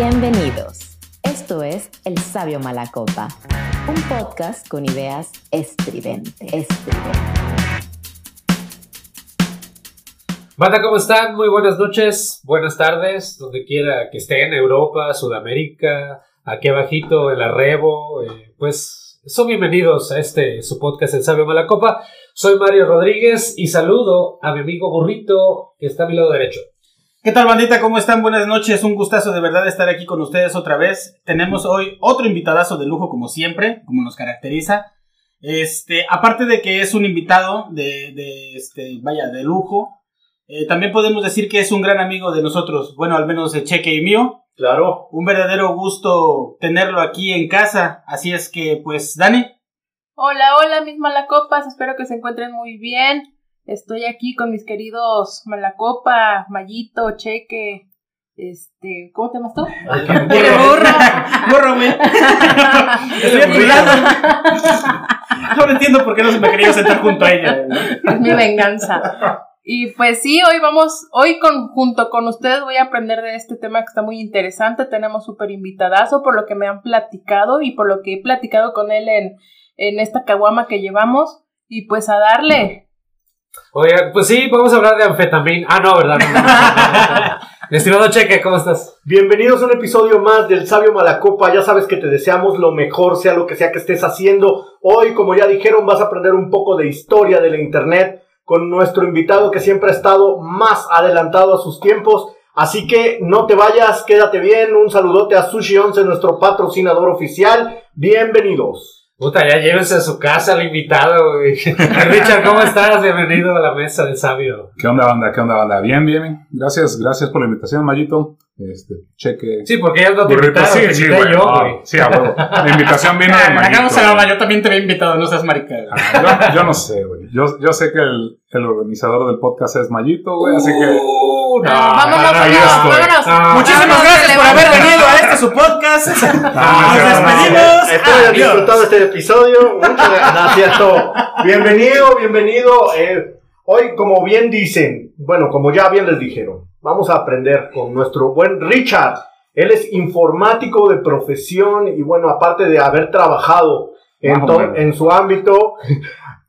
Bienvenidos. Esto es El Sabio Malacopa, un podcast con ideas estridentes. Banda, ¿cómo están? Muy buenas noches, buenas tardes, donde quiera que estén, Europa, Sudamérica, aquí abajito, el Arrebo, eh, pues son bienvenidos a este, su podcast El Sabio Malacopa. Soy Mario Rodríguez y saludo a mi amigo Burrito, que está a mi lado derecho. ¿Qué tal, bandita? ¿Cómo están? Buenas noches. Un gustazo de verdad estar aquí con ustedes otra vez. Tenemos hoy otro invitadazo de lujo, como siempre, como nos caracteriza. Este, aparte de que es un invitado de, de este, vaya, de lujo, eh, también podemos decir que es un gran amigo de nosotros. Bueno, al menos de Cheque y mío. Claro. Un verdadero gusto tenerlo aquí en casa. Así es que, pues, Dani. Hola, hola, mis malacopas. Espero que se encuentren muy bien. Estoy aquí con mis queridos Malacopa, Mayito, Cheque, este, ¿cómo te llamas tú? Burro. Burro, güey. Estoy a tu lado. No entiendo por qué no se me quería sentar junto a ella. Es mi venganza. Y pues sí, hoy vamos, hoy con, junto con ustedes voy a aprender de este tema que está muy interesante. Tenemos súper invitadazo por lo que me han platicado y por lo que he platicado con él en, en esta caguama que llevamos. Y pues a darle. Oye, pues sí, vamos a hablar de anfetamina. Ah, no, ¿verdad? Estimado Cheque, ¿cómo estás? Bienvenidos a un episodio más del Sabio Malacopa. Ya sabes que te deseamos lo mejor, sea lo que sea que estés haciendo. Hoy, como ya dijeron, vas a aprender un poco de historia de la Internet con nuestro invitado que siempre ha estado más adelantado a sus tiempos. Así que no te vayas, quédate bien. Un saludote a Sushi 11, nuestro patrocinador oficial. Bienvenidos. Puta, ya llévense a su casa al invitado, güey. Richard, ¿cómo estás? Bienvenido a la mesa del sabio. ¿Qué onda, banda? ¿Qué onda, banda? Bien, bien. Gracias, gracias por la invitación, Mayito. Este, cheque. Sí, porque ya no te invitaron, sí, te sí, invité güey. Ah, sí, a huevo. La invitación vino de Mayito. Hagamos la yo también te había invitado, no seas marica. Ah, yo, yo no sé, güey. Yo, yo sé que el, el organizador del podcast es Mayito, güey, así que. Uh, no, vámonos, no, ahí no, estoy. vámonos. Ah, Muchísimas Vámonos, gracias por haber venido a este su podcast. Ah, Nos no, no, despedimos. Espero hayan disfrutado este episodio. Muchas gracias. Bienvenido, bienvenido. Eh, hoy, como bien dicen, bueno, como ya bien les dijeron, vamos a aprender con nuestro buen Richard. Él es informático de profesión y bueno, aparte de haber trabajado en su ámbito,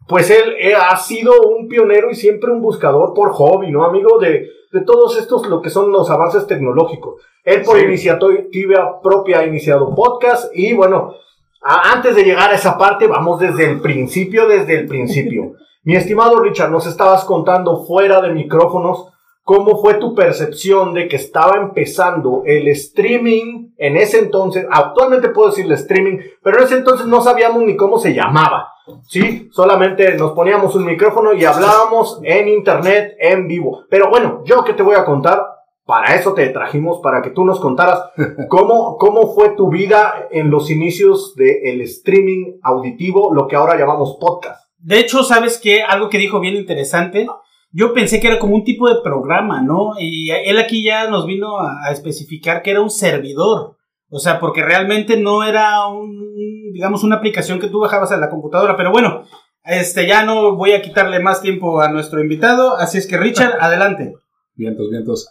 pues él eh, ha sido un pionero y siempre un buscador por hobby, ¿no, amigo? De, de todos estos, lo que son los avances tecnológicos. Él por Sí. iniciativa propia ha iniciado podcast y bueno, a- antes de llegar a esa parte, vamos desde el principio, desde el principio. Mi estimado Richard, nos estabas contando fuera de micrófonos cómo fue tu percepción de que estaba empezando el streaming en ese entonces. Actualmente puedo decirle streaming, pero en ese entonces no sabíamos ni cómo se llamaba. Sí, solamente nos poníamos un micrófono y hablábamos en internet en vivo. Pero bueno, yo que te voy a contar, para eso te trajimos, para que tú nos contaras cómo, cómo fue tu vida en los inicios del streaming auditivo, lo que ahora llamamos podcast. De hecho, ¿sabes qué? Algo que dijo bien interesante. Yo pensé que era como un tipo de programa, ¿no? Y él aquí ya nos vino a, a especificar que era un servidor. O sea, porque realmente no era un, digamos, una aplicación que tú bajabas a la computadora. Pero bueno, este, ya no voy a quitarle más tiempo a nuestro invitado. Así es que, Richard, adelante. Vientos, vientos.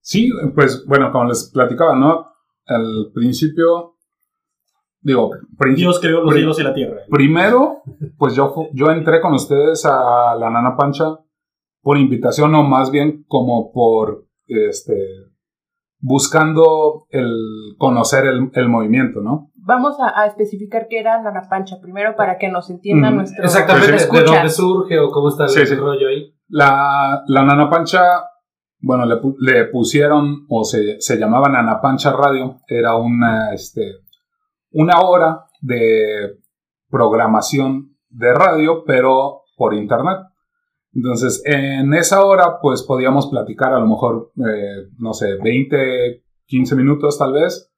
Sí, pues bueno, como les platicaba, ¿no? Al principio. Digo, prin- Dios creó los cielos y la tierra. Primero, pues yo, yo entré con ustedes a la Nana Pancha por invitación o más bien como por este buscando el conocer el, el movimiento, ¿no? Vamos a, a especificar qué era Nana Pancha primero para que nos entienda Mm, nuestro Exactamente, Pues ¿de dónde surge o cómo está el Sí, sí. rollo ahí? La, la Nana Pancha, bueno, le pusieron o se, se llamaba Nana Pancha Radio, era una, este, una hora de programación de radio, pero por internet. Entonces, en esa hora, pues podíamos platicar a lo mejor, eh, no sé, 20, 15 minutos tal vez.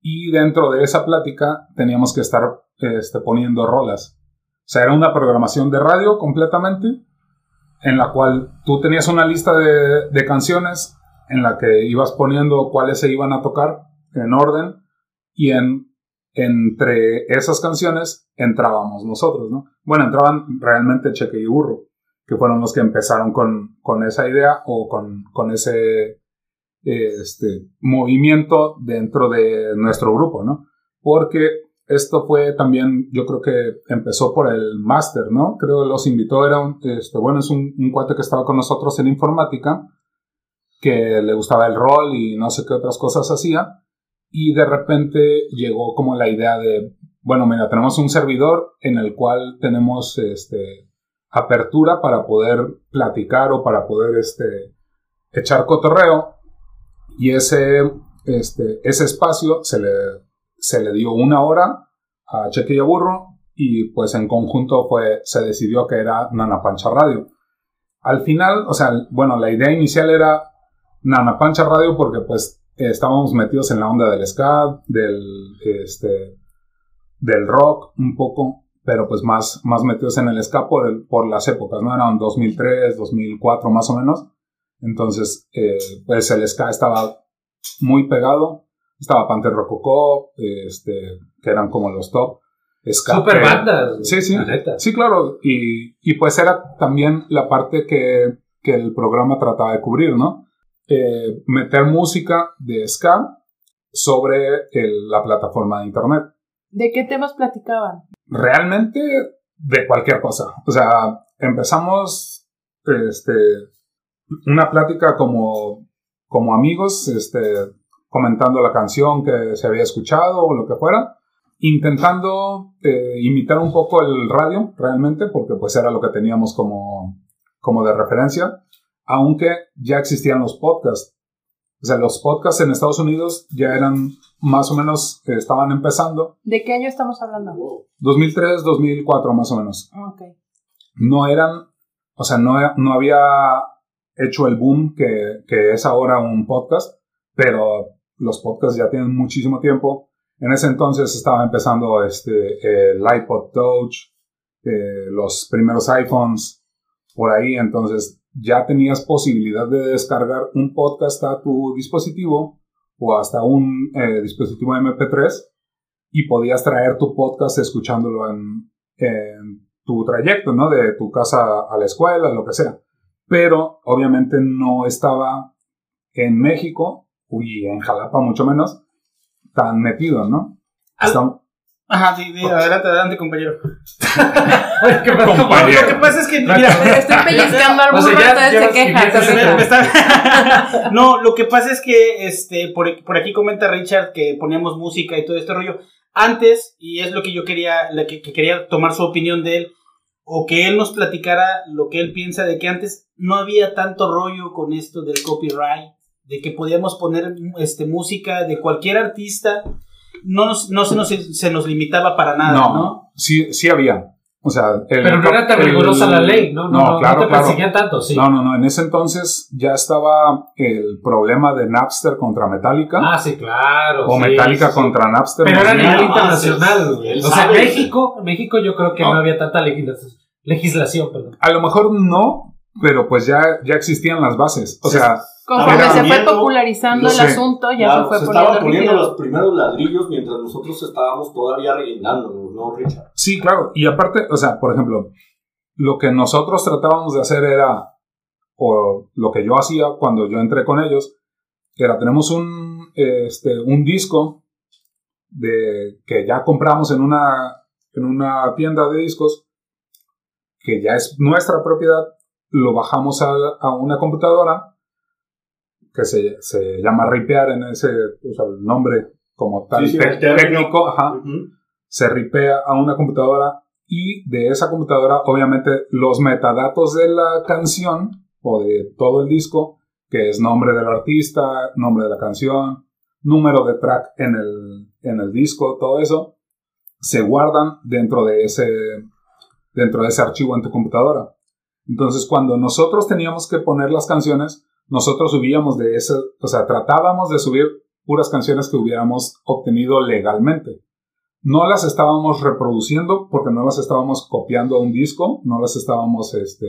Y dentro de esa plática teníamos que estar este, poniendo rolas. O sea, era una programación de radio completamente, en la cual tú tenías una lista de, de canciones en la que ibas poniendo cuáles se iban a tocar en orden y en entre esas canciones entrábamos nosotros, ¿no? Bueno, entraban realmente Cheque y Burro, que fueron los que empezaron con, con esa idea o con, con ese este, movimiento dentro de nuestro grupo, ¿no? Porque esto fue también, yo creo que empezó por el máster, ¿no? Creo que los invitó, era un, este, bueno, es un, un cuate que estaba con nosotros en informática, que le gustaba el rol y no sé qué otras cosas hacía, y de repente llegó como la idea de, bueno, mira, tenemos un servidor en el cual tenemos, este, apertura para poder platicar o para poder, este, echar cotorreo, y ese, este, ese espacio se le se le dio una hora a Cheque y a Burro y pues en conjunto fue, se decidió que era Nana Pancha Radio. Al final, o sea, bueno, la idea inicial era Nana Pancha Radio porque pues estábamos metidos en la onda del ska, del, este, del rock un poco, pero pues más, más metidos en el ska por, el, por las épocas, ¿no? Eran 2003, 2004 más o menos. Entonces, eh, pues el ska estaba muy pegado estaba Panther Rococó, este, que eran como los top. Super bandas. Sí, sí. Sí, claro. Y, y, pues era también la parte que, que el programa trataba de cubrir, ¿no? Eh, meter música de ska sobre el, la plataforma de internet. ¿De qué temas platicaban? Realmente de cualquier cosa. O sea, empezamos este, una plática como, como amigos, este, comentando la canción que se había escuchado o lo que fuera, intentando eh, imitar un poco el radio realmente, porque pues era lo que teníamos como, como de referencia, aunque ya existían los podcasts. O sea, los podcasts en Estados Unidos ya eran más o menos, eh, estaban empezando. ¿De qué año estamos hablando? 2003, 2004 más o menos. Okay. No eran, o sea, no, no había hecho el boom que, que es ahora un podcast, pero los podcasts ya tienen muchísimo tiempo. En ese entonces estaba empezando este, el iPod Touch, eh, los primeros iPhones, por ahí. Entonces ya tenías posibilidad de descargar un podcast a tu dispositivo o hasta un eh, dispositivo MP3 y podías traer tu podcast escuchándolo en, en tu trayecto, ¿no? De tu casa a la escuela, lo que sea. Pero obviamente no estaba en México y en Jalapa mucho menos, tan metido, ¿no? Ajá, sí, sí, adelante, adelante, compañero. ¿Qué compañero. Lo que pasa es que, mira, estoy pellizcando al burro, entonces se queja. no, lo que pasa es que, este, por, por, aquí comenta Richard que poníamos música y todo este rollo. Antes, y es lo que yo quería, que, que quería tomar su opinión de él, o que él nos platicara lo que él piensa de que antes no había tanto rollo con esto del copyright de que podíamos poner este, música de cualquier artista, no, nos, no se, nos, se nos limitaba para nada, ¿no? ¿no? Sí, sí había. O sea, pero no era tan rigurosa la ley, ¿no? No, no, claro, no te perseguían tanto, sí. No, no, no. En ese entonces ya estaba el problema de Napster contra Metallica. Ah, sí, claro. O Metallica contra Napster. Pero era a nivel internacional. o sea, México, México yo creo que no, había tanta legislación, legislación, perdón. A lo mejor no, pero pues ya, ya existían las bases. O sea, Conforme se fue popularizando el asunto, ya se fue se poniendo. estaban poniendo los primeros ladrillos mientras nosotros estábamos todavía rellenándonos, ¿no, Richard? Sí, claro. Y aparte, o sea, por ejemplo, lo que nosotros tratábamos de hacer era, o lo que yo hacía cuando yo entré con ellos, era, tenemos un, este, un disco de, que ya compramos en una, en una tienda de discos, que ya es nuestra propiedad, lo bajamos a, a una computadora que se, se llama ripear en ese, o sea, el nombre como tal técnico, ajá, se ripea a una computadora y de esa computadora obviamente los metadatos de la canción o de todo el disco, que es nombre del artista, nombre de la canción, número de track en el, en el disco, todo eso, se guardan dentro de ese, dentro de ese archivo en tu computadora. Entonces, cuando nosotros teníamos que poner las canciones, nosotros subíamos de eso, o sea, tratábamos de subir puras canciones que hubiéramos obtenido legalmente. No las estábamos reproduciendo porque no las estábamos copiando a un disco, no las estábamos este,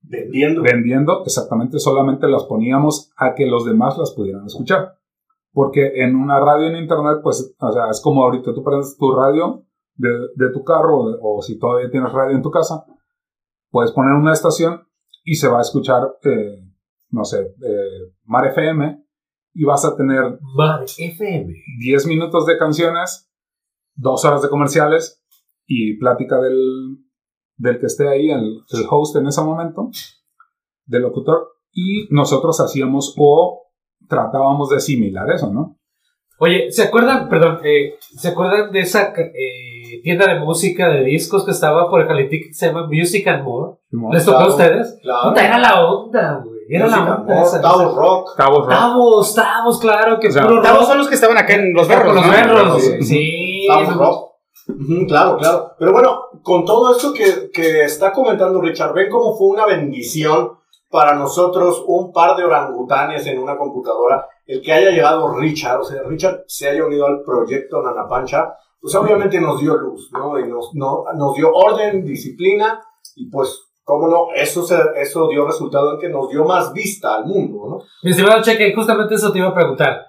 vendiendo. vendiendo, exactamente, solamente las poníamos a que los demás las pudieran escuchar. Porque en una radio en internet, pues, o sea, es como ahorita tú prendes tu radio de, de tu carro o, si todavía tienes radio en tu casa, puedes poner una estación y se va a escuchar eh, no sé, eh, Mar FM, y vas a tener Madre FM. 10 minutos de canciones, 2 horas de comerciales y plática del, del que esté ahí, el, el host en ese momento, del locutor, y nosotros hacíamos o tratábamos de similar eso, ¿no? Oye, ¿se acuerdan, perdón, eh, ¿se acuerdan de esa eh, tienda de música, de discos que estaba por el Calitic que se llama Music and More? ¿Les tocó a ustedes? Claro. Puta, era la onda, güey. Era la Música, onda. amor, esa- Tao esa- Rock. Cabo Rock. Tavos, Tavos, claro, que O sea, puro Tavos rock. son los que estaban acá en los berros. los ¿no? berros. Sí. Sí. No- Rock. Claro, claro. Pero bueno, con todo esto que, que está comentando Richard, ven cómo fue una bendición para nosotros un par de orangutanes en una computadora. El que haya llegado Richard, o sea, Richard se haya unido al proyecto Nana Pancha, pues obviamente nos dio luz, ¿no? Y nos, no- nos dio orden, disciplina, y pues, cómo no, eso, se, eso dio resultado en que nos dio más vista al mundo, ¿no? Mi estimado Cheque, justamente eso te iba a preguntar.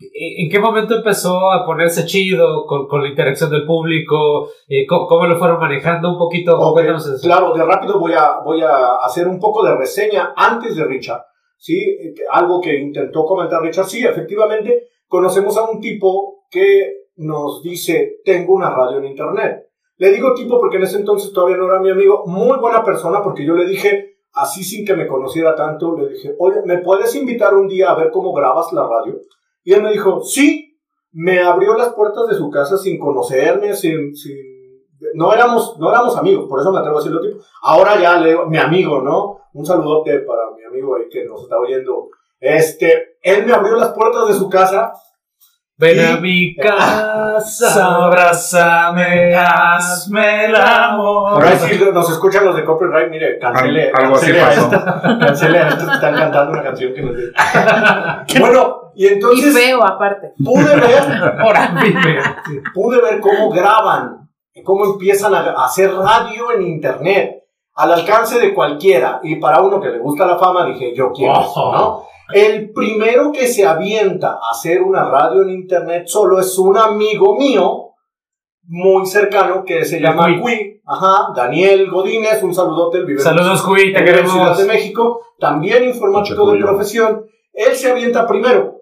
¿En qué momento empezó a ponerse chido con, con la interacción del público? Eh, ¿Cómo, cómo lo fueron manejando un poquito? Ok, Cuéntanos eso. Claro, de rápido voy a, voy a hacer un poco de reseña antes de Richard. ¿sí? Eh, Algo que intentó comentar Richard. Sí, efectivamente, conocemos a un tipo que nos dice, tengo una radio en internet. Le digo tipo porque en ese entonces todavía no era mi amigo. Muy buena persona porque yo le dije, así sin que me conociera tanto, le dije, oye, ¿me puedes invitar un día a ver cómo grabas la radio? Y él me dijo, sí, me abrió las puertas de su casa sin conocerme, sin, sin no éramos, no éramos amigos, por eso me atrevo a decirlo tipo. Ahora ya le mi amigo, ¿no? Un saludote para mi amigo ahí que nos está oyendo. Este, él me abrió las puertas de su casa. Ven Y- a mi casa. Abrázame, hazme el amor. Por ahí si nos escuchan los de copyright, mire, cancele, Al- algo así cancele a pasó. estos, cancele a estos que están cantando una canción que nos Bueno, y Y entonces feo, aparte. pude ver Ahora pude ver cómo graban, cómo empiezan a hacer radio en internet, al alcance de cualquiera. Y para uno que le gusta la fama, dije, yo quiero eso, ¿no? El primero que se avienta a hacer una radio en internet solo es un amigo mío, muy cercano, que se llama Cui. Cui. Ajá, Daniel Godínez, un saludote, él vive Saludos, Cui, te la Ciudad queremos. de México, también informático de Mucho profesión. Él se avienta primero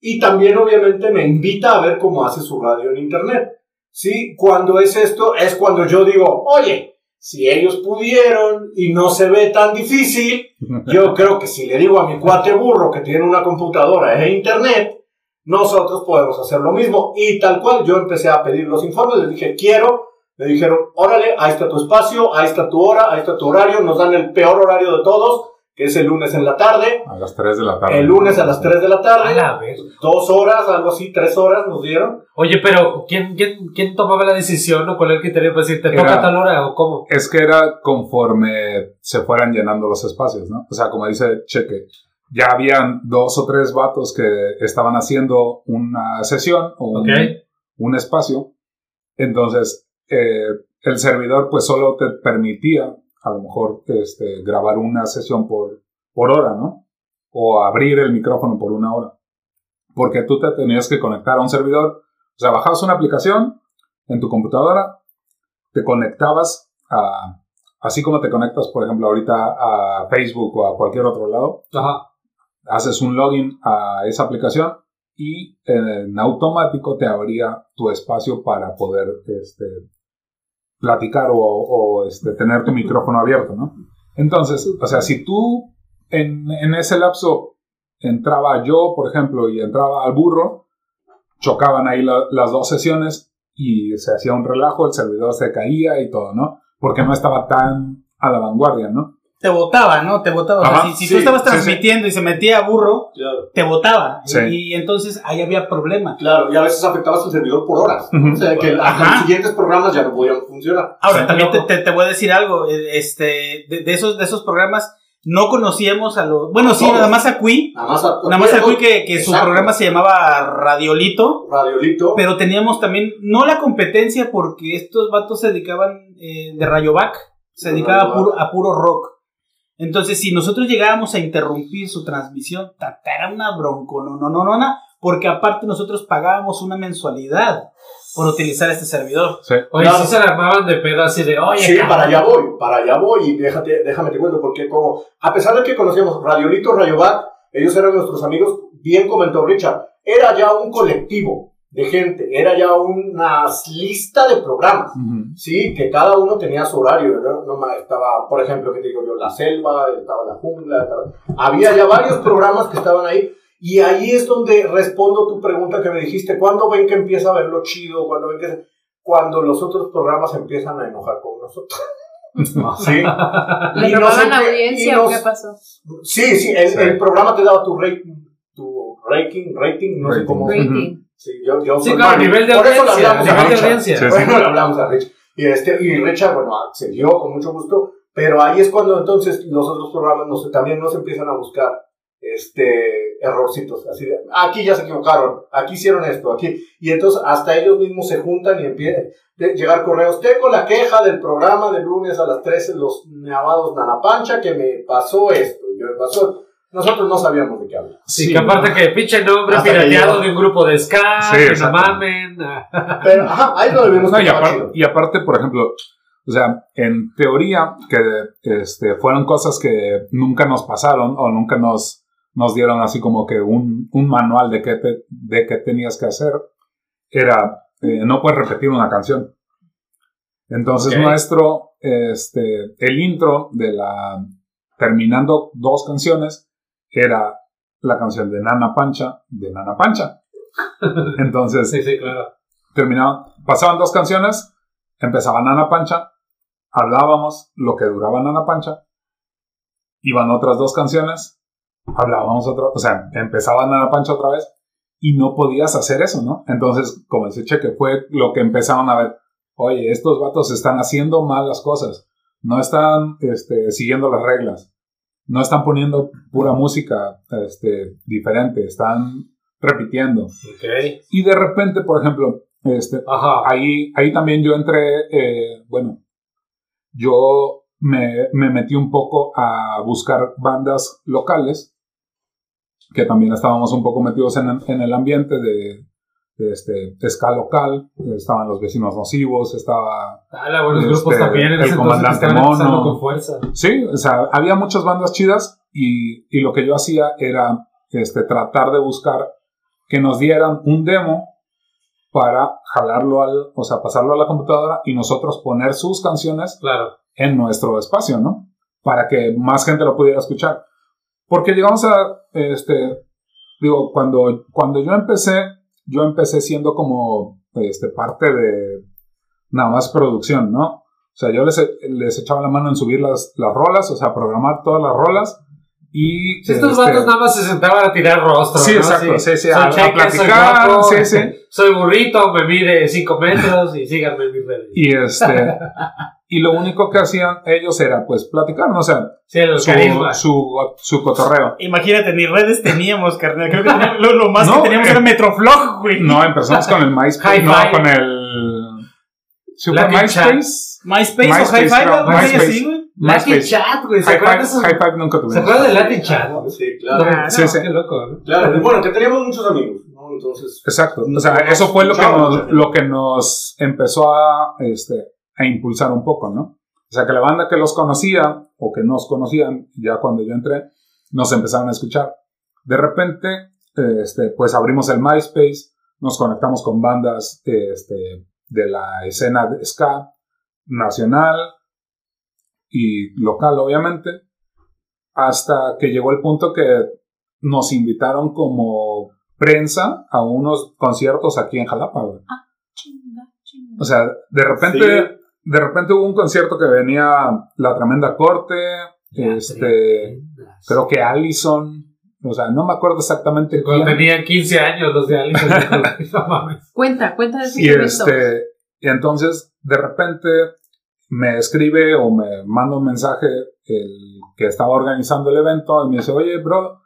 y también obviamente me invita a ver cómo hace su radio en internet. Sí, cuando es esto, es cuando yo digo, oye, si ellos pudieron y no se ve tan difícil, yo creo que si le digo a mi cuate burro que tiene una computadora e internet, nosotros podemos hacer lo mismo. Y tal cual, yo empecé a pedir los informes, les dije, quiero. Me dijeron, órale, ahí está tu espacio, ahí está tu hora, ahí está tu horario. Nos dan el peor horario de todos, que es el lunes en la tarde. A las 3 de la tarde. El lunes a las 3 de la A tarde. la vez. Dos horas, algo así, tres horas nos dieron. Oye, pero ¿quién, quién, ¿quién tomaba la decisión o cuál era el criterio para decir, te Era- toca a tal hora o cómo? Es que era conforme se fueran llenando los espacios, ¿no? O sea, como dice Cheque, ya habían dos o tres vatos que estaban haciendo una sesión o un espacio. Entonces, eh, el servidor pues solo te permitía a lo mejor este, grabar una sesión por, por hora, ¿no? O abrir el micrófono por una hora. Porque tú te tenías que conectar a un servidor. O sea, bajabas una aplicación en tu computadora, te conectabas a, así como te conectas, por ejemplo, ahorita a Facebook o a cualquier otro lado, Ajá. haces un login a esa aplicación y en automático te abría tu espacio para poder este, platicar o, o, este, tener tu micrófono abierto, ¿no? Entonces, o sea, si tú en, en ese lapso entraba yo, por ejemplo, y entraba al burro, chocaban ahí la- las dos sesiones y se hacía un relajo, el servidor se caía y todo, ¿no? Porque no estaba tan a la vanguardia, ¿no? Te votaba, ¿no? Te votaba. O sea, Ajá, si, si sí, tú estabas sí, sí. transmitiendo y se metía a burro, te votaba. Sí. Y, y entonces ahí había problema. Claro, y a veces afectabas el servidor por horas. O sea, que Ajá. los siguientes programas ya no podían funcionar. Ahora, Sí, también te, te- te voy a decir algo. eh, Este, de, de esos, de esos programas no conocíamos a los. Bueno, sí, todos. nada más a Cui. Nada más, a- Nada más a Cui que, que su programa se llamaba Radiolito. Radiolito. Pero teníamos también, no la competencia, porque estos vatos se dedicaban eh, de Rayovac, se De dedicaba a puro, a puro rock. Entonces, si nosotros llegábamos a interrumpir su transmisión, ta- ta, era una bronco, no, no, no, no, no, porque aparte nosotros pagábamos una mensualidad por utilizar este servidor. Sí. Oye, sí se la armaban de pedo así de, oye, Sí, cabrón. para allá voy, para allá voy y déjate, déjame te cuento porque como, a pesar de que conocíamos Radiolito, Rayovac, ellos eran nuestros amigos, bien comentó Richard, era ya un colectivo de gente, era ya una lista de programas, sí, que cada uno tenía su horario, ¿no? No estaba, por ejemplo, que te digo yo, la selva, estaba la jungla, estaba- había ya varios programas que estaban ahí, y ahí es donde respondo tu pregunta que me dijiste, ¿cuándo ven que empieza a ver lo chido? ¿Cuándo ven que cuando los otros programas empiezan a enojar con nosotros? sí. ¿Le Y robaban audiencia o qué pasó? Sí, sí, el, Sí. el programa te daba tu rating, tu rating, rating, no sé cómo. Rating. Sí, yo, yo Sí, claro, nivel de Por eso audiencia. hablamos a Nivel de audiencia. Por eso le hablamos a Richard. Y, este, y Richard, bueno, accedió con mucho gusto, pero ahí es cuando entonces los otros programas nos, también nos empiezan a buscar este errorcitos, así de, aquí ya se equivocaron, aquí hicieron esto, aquí, y entonces hasta ellos mismos se juntan y empiezan a llegar correos, tengo la queja del programa de lunes a las 13, los llamados Nanapancha, que me pasó esto, que me pasó, nosotros no sabíamos de qué hablar. Sí, que aparte que pinche nombre Hasta pirateado de un grupo de ska, Sí, que no mamen. ah. Pero, ajá, ahí lo debemos No, y, aparte, y aparte, por ejemplo, o sea, en teoría, que este, fueron cosas que nunca nos pasaron o nunca nos, nos dieron así como que un, un manual de qué, te- de qué tenías que hacer, era, eh, no puedes repetir una canción. Entonces nuestro, este, el intro de la, terminando dos canciones, era la canción de Nana Pancha, de Nana Pancha. Entonces, Sí, sí, claro. terminaban, pasaban dos canciones, empezaba Nana Pancha, hablábamos lo que duraba Nana Pancha, iban otras dos canciones, hablábamos otra, o sea, empezaba Nana Pancha otra vez y no podías hacer eso, ¿no? Entonces, como dice Cheque, fue lo que empezaron a ver, oye, estos vatos están haciendo mal las cosas, no están este, siguiendo las reglas, no están poniendo pura música este, diferente, están repitiendo. Ok. Y de repente, por ejemplo, este, Ajá. ahí, ahí también yo entré, eh, bueno, yo me, me metí un poco a buscar bandas locales, que también estábamos un poco metidos en, en el ambiente de este, ska local, estaban los vecinos nocivos, estaba Hala, buenos Este, grupos también en el comandante Mono. con fuerza. Sí, o sea, había muchas bandas chidas y, y lo que yo hacía era este, tratar de buscar que nos dieran un demo para jalarlo al, o sea, pasarlo a la computadora y nosotros poner sus canciones Claro. en nuestro espacio, ¿no? Para que más gente lo pudiera escuchar. Porque llegamos a, este, digo, cuando, cuando yo empecé, yo empecé siendo como, este, parte de nada más producción, ¿no? O sea, yo les, les echaba la mano en subir las, las rolas, o sea, programar todas las rolas y... Si estos este, nada más se sentaban a tirar rostro. Sí, ¿no? exacto, sí, sí, soy a- platicar, soy guapo, sí, sí. soy burrito, me mide 5 metros y síganme en mis redes. Y este... y lo único que hacían ellos era, pues, platicar, ¿no? O sea, sí, el su, su, su cotorreo. Imagínate, ni redes teníamos, carnal. Creo que teníamos- lo, lo más No, que teníamos eh, era Metroflog, güey. No, empezamos con el MySpace. No, con el. Super Lucky MySpace. MySpace, MySpace, o Hi-Fi, así, MySpace. así, güey. Latin MySpace. Chat, güey. ¿Se acuerdan de Hi-Fi esos? Hi-Fi nunca tuvimos. ¿Se acuerdan del Latin Chat? Sí, No, claro. Sí, sí. Qué loco, ¿no? Claro, bueno, que teníamos muchos amigos, ¿no? Entonces, Exacto. O No, sea, no, eso fue lo que, nos, lo que nos empezó a, este, a impulsar un poco, ¿no? O sea, que la banda que los conocía o que nos conocían, ya cuando yo entré, nos empezaron a escuchar. De repente, este, pues abrimos el MySpace, nos conectamos con bandas este, de la escena de ska nacional y local, obviamente, hasta que llegó el punto que nos invitaron como prensa a unos conciertos aquí en Jalapa, güey. Chinga, chinga. O sea, de repente, de repente hubo un concierto que venía La Tremenda Corte, este, creo que Allison, o sea, no me acuerdo exactamente Cuando quién. tenían 15 años los de no mames. Cuenta, cuenta de ese Y este, y entonces, de repente, me escribe o me manda un mensaje el que estaba organizando el evento y me dice, oye, bro,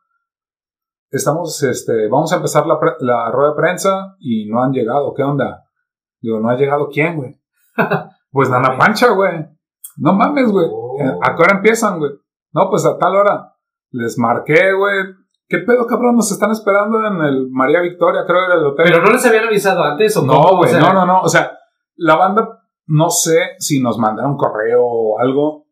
estamos, este, vamos a empezar la, pre- la rueda de prensa y no han llegado, ¿qué onda? Digo, ¿no ha llegado quién, güey? pues Nana Pancha, güey. No mames, güey. Oh. ¿A qué hora empiezan, güey? No, pues a tal hora. Les marqué, güey. ¿Qué pedo, cabrón? Nos están esperando en el María Victoria, creo que era el hotel. Pero no les habían avisado antes o No, güey, O sea, no, no, no. O sea, la banda, no sé si nos mandaron correo o algo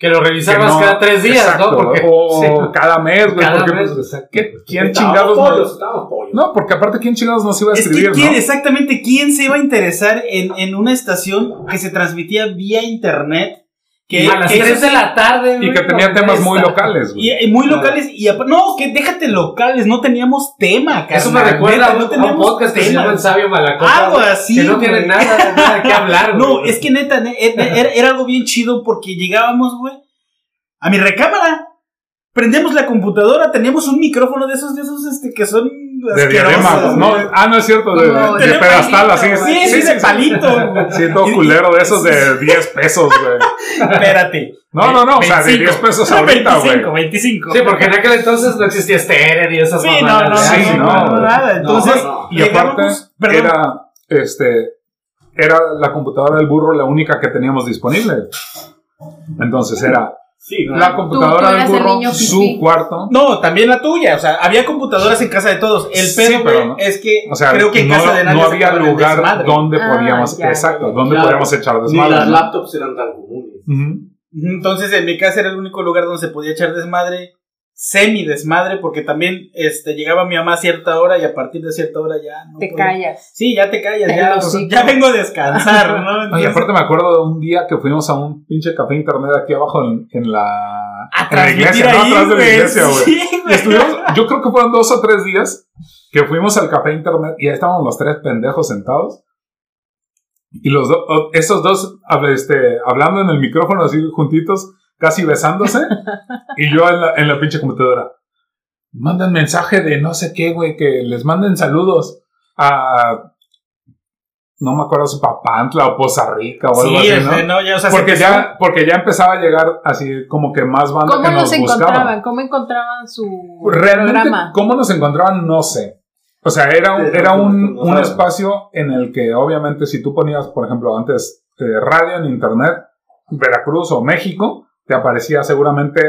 Que lo revisabas no- cada tres días, exacto, ¿no? Porque, o sí, cada mes, güey. cada porque, mes, pues. ¿qué- ¿Quién Estábamos chingados no- pollos, pollos. No, porque aparte, ¿quién chingados nos iba a Es que escribir, quién, no? exactamente, ¿quién se iba a interesar en, en una estación que se transmitía vía internet? Que, a las que 3 eso- de la tarde, Y que tenía no, temas muy locales, güey. y, y muy locales y no, que déjate locales, no teníamos tema, Eso me recuerda neta, a un, no a un teníamos podcast que se tema. llama El Sabio Malacopa. Algo güey, así, Que no tiene nada, nada de qué hablar, No, güey. es que neta, ne- era, era- era algo bien chido porque llegábamos, güey, a mi recámara. Prendemos la computadora, teníamos un micrófono de esos, de esos, este, que son De diadema, no, ah, no es cierto, de, Como de de pedestal, palito, así. Sí, sí, de palito, güey. Sí, todo culero, de esos de 10 pesos, güey. Espérate. No, no, no, o sea, de 25. 10 pesos ahorita, güey. 25, 25. Sí, porque en aquel entonces no existía estéreo y esas Sí, no, mamadas. no, Sí, no, no, no, güey. nada. Entonces, No, no. Y aparte, perdón. era, este, era la computadora del burro la única que teníamos disponible. Entonces era Sí, no. la computadora tú del burro, su cuarto. No, también la tuya. O sea, había computadoras en casa de todos. El Sí, pedo, pero güey, no. es que O sea, creo que en no, casa de nadie no había lugar donde Ah, podíamos, ya, exacto, donde Claro. podíamos echar Ni desmadre. las ¿no? laptops eran tan comunes. Entonces, en mi casa era el único lugar donde se podía echar desmadre, semi desmadre, porque también este, llegaba mi mamá a cierta hora y a partir de cierta hora ya no Te podía. callas. Sí, ya te callas, Te ya, o sea, ya vengo a descansar, ¿no? Entonces, aparte me acuerdo de un día que fuimos a un pinche café internet aquí abajo en, en la, en la iglesia, ¿no? ahí, Atrás de la iglesia, güey. Sí, Y güey. estuvimos, yo creo que fueron dos o tres días que fuimos al café internet y ahí estábamos los tres pendejos sentados. Y los dos, esos dos, este, hablando en el micrófono así juntitos, casi besándose. y yo en la, en la pinche computadora. Mandan mensaje de no sé qué, güey, que les manden saludos a. No me acuerdo si Papantla o Poza Rica o algo Sí, así, ¿no? este, no, ya, o sea, se porque, empezó- ya, porque ya empezaba a llegar así como que más banda ¿Cómo que nos nos encontraban? buscaban. ¿Cómo encontraban su Realmente, programa? ¿cómo nos encontraban? No sé. O sea, era un, era no, un, no un espacio en el que obviamente si tú ponías, por ejemplo, antes eh, radio en internet, Veracruz o México, te aparecía seguramente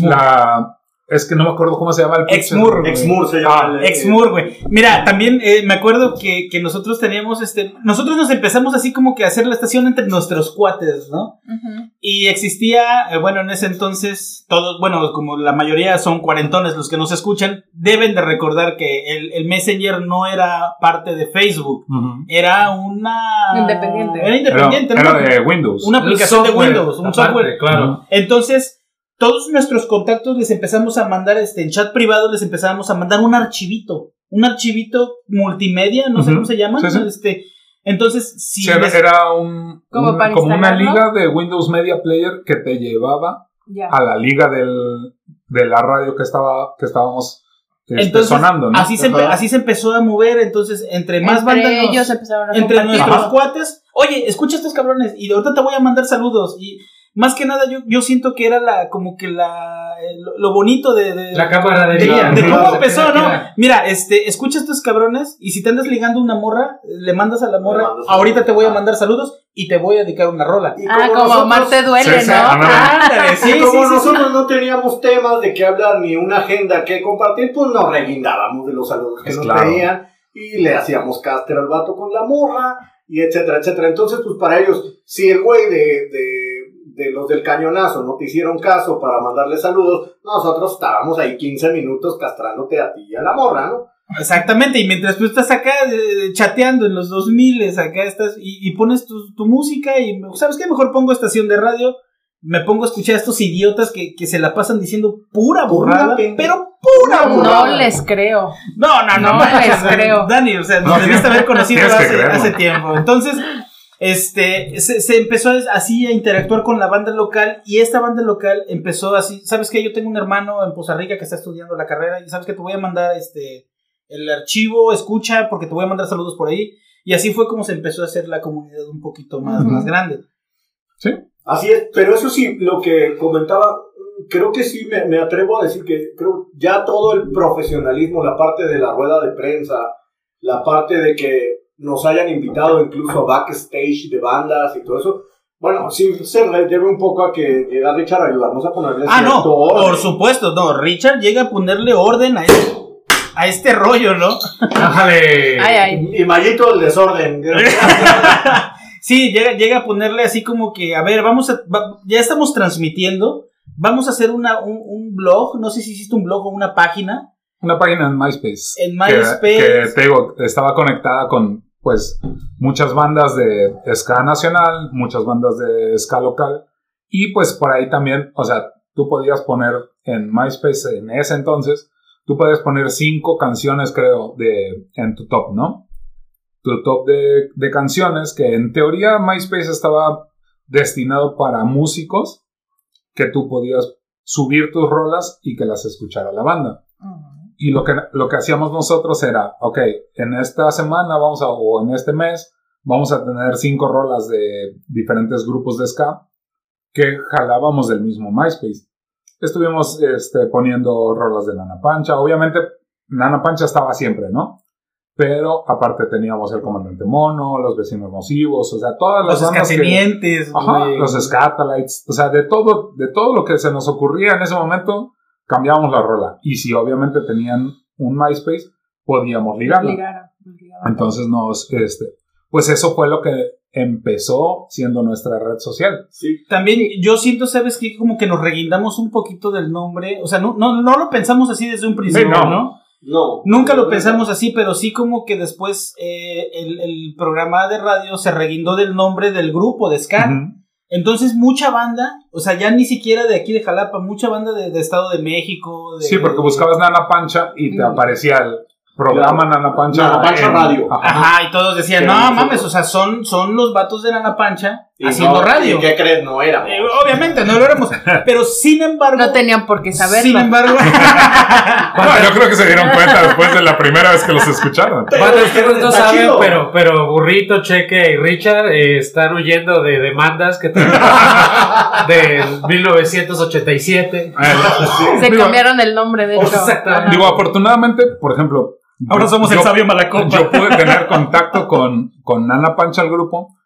la... Es que no me acuerdo cómo se llama el pinche- Exmur, güey. Exmur se llama. Ah, el- Exmur, güey. Mira, también eh, me acuerdo que, que nosotros teníamos este. Nosotros nos empezamos así como que a hacer la estación entre nuestros cuates, ¿no? Ujú. Y existía, eh, bueno, en ese entonces, todos, bueno, como la mayoría son cuarentones los que nos escuchan, deben de recordar que el, el Messenger no era parte de Facebook, era una... Independiente. Era Era, independiente, ¿no? era de Windows. Una aplicación de Windows, un aparte, software. Claro. Entonces, todos nuestros contactos les empezamos a mandar, este, en chat privado les empezábamos a mandar un archivito, un archivito multimedia, no sé cómo se llama, Sí, sí. este, entonces, si Sí, era, les- era un, ¿Como un- para como una liga de Windows Media Player que te llevaba a la liga del, de la radio que estaba que estábamos este, entonces, sonando, ¿no? así, se, así se empezó a mover, entonces, entre más Entre bandas nos- empezaron a entre nuestros Ajá. cuates, oye, escucha estos cabrones, y ahorita te voy a mandar saludos, y más que nada yo, yo siento que era la, como que la, eh, lo, lo bonito de, de, La de, camaradería. de cómo empezó, ¿no? Mira, este, escucha estos cabrones, y si te andas ligando una morra, le mandas a la morra, ahorita te voy a saludos. mandar saludos, y te voy a dedicar una rola. Y Ah, como nosotros- Omar te duele, Sí, ¿no? ándale. Sí, y sí, como sí, sí. nosotros no teníamos temas de qué hablar ni una agenda que compartir, pues nos reguindábamos de los saludos que Es nos claro. pedían y le hacíamos caster al vato con la morra y etcétera, etcétera. Entonces, pues para ellos, si el güey de, de, los del cañonazo no te hicieron caso para mandarle saludos, nosotros estábamos ahí 15 minutos castrándote a ti y a la morra, ¿no? Exactamente, y mientras tú estás acá eh, chateando en los 2000, acá estás y, y pones tu, tu música y, ¿sabes qué? Mejor pongo estación de radio, me pongo a escuchar a estos idiotas que, que se la pasan diciendo pura burrada, Pura pero pura No burrada. les creo. No, no, no, No les creo. Dani, o sea, No, nos debiste haber conocido hace tiempo. Entonces, este, se, se empezó así a interactuar con la banda local y esta banda local empezó así, ¿sabes qué? Yo tengo un hermano en Poza Rica que está estudiando la carrera y sabes que te voy a mandar este el archivo, escucha porque te voy a mandar saludos por ahí y así fue como se empezó a hacer la comunidad un poquito más, más grande. Así es, pero eso sí, lo que comentaba, creo que sí me, me atrevo a decir que creo ya todo el profesionalismo, la parte de la rueda de prensa, la parte de que nos hayan invitado incluso a backstage de bandas y todo eso, bueno, sí se debe un poco a que llega Richard a ayudarnos a ponerle Ah, no, orden. por supuesto, no, Richard llega a ponerle orden a este, a este rollo, ¿no? Ájale. Ay, ay. Y Mayito el desorden. Sí, llega, llega a ponerle así como que, a ver, vamos a, va- ya estamos transmitiendo, vamos a hacer una, un, un blog, no sé si hiciste un blog o una página, Una página en MySpace. En que- MySpace. Que, te digo, estaba conectada con, pues, muchas bandas de ska nacional, muchas bandas de ska local. Y pues por ahí también, o sea, tú podías poner en MySpace en ese entonces, tú podías poner cinco canciones, creo, de, en tu top, ¿no? Tu top de, de canciones que en teoría MySpace estaba destinado para músicos que tú podías subir tus rolas y que las escuchara la banda. Y lo que, lo que hacíamos nosotros era, ok, en esta semana vamos a, o en este mes, vamos a tener cinco rolas de diferentes grupos de ska que jalábamos del mismo MySpace. Estuvimos este, poniendo rolas de Nana Pancha. Obviamente, Nana Pancha estaba siempre, ¿no? Pero aparte teníamos el Comandante Mono, los Vecinos Nocivos, o sea, todas las los bandas que- Ajá, los Scatalites, o sea, de todo, de todo lo que se nos ocurría en ese momento, cambiábamos la rola. Y si obviamente tenían un MySpace, podíamos ligarla. Ligara, ligara. Entonces nos, este, pues eso fue lo que empezó siendo nuestra red social. Sí. También yo siento, ¿sabes qué? Como que nos reguindamos un poquito del nombre, o sea, no, no, no lo pensamos así desde un principio, Sí, no. ¿no? No. Nunca lo pensamos así, pero sí como que después eh, el, el programa de radio se reguindó del nombre del grupo de Ska. Ujú. Entonces mucha banda, o sea, ya ni siquiera de aquí de Jalapa, mucha banda de, de Estado de México. De, Sí, porque buscabas Nana Pancha y te aparecía el programa Nana Pancha. Nana Pancha en- Radio. Ajá. Ajá, y todos decían, no mames, o sea, son, son los vatos de Nana Pancha haciendo no, radio. ¿y ¿Qué crees? No era. Eh, obviamente, no lo éramos. Pero sin embargo. No tenían por qué saberlo. Sin embargo. No, yo creo que se dieron cuenta después de la primera vez que los escucharon. Bueno, ustedes no saben, chido. pero, pero Burrito, Cheque y Richard eh, están huyendo de demandas que tienen del 1987. Se Digo, cambiaron el nombre, de hecho. Exactamente. Digo, afortunadamente, por ejemplo. Ahora yo- somos el yo- sabio Malacopa. Yo pude tener contacto con, con Nana Pancha, el grupo.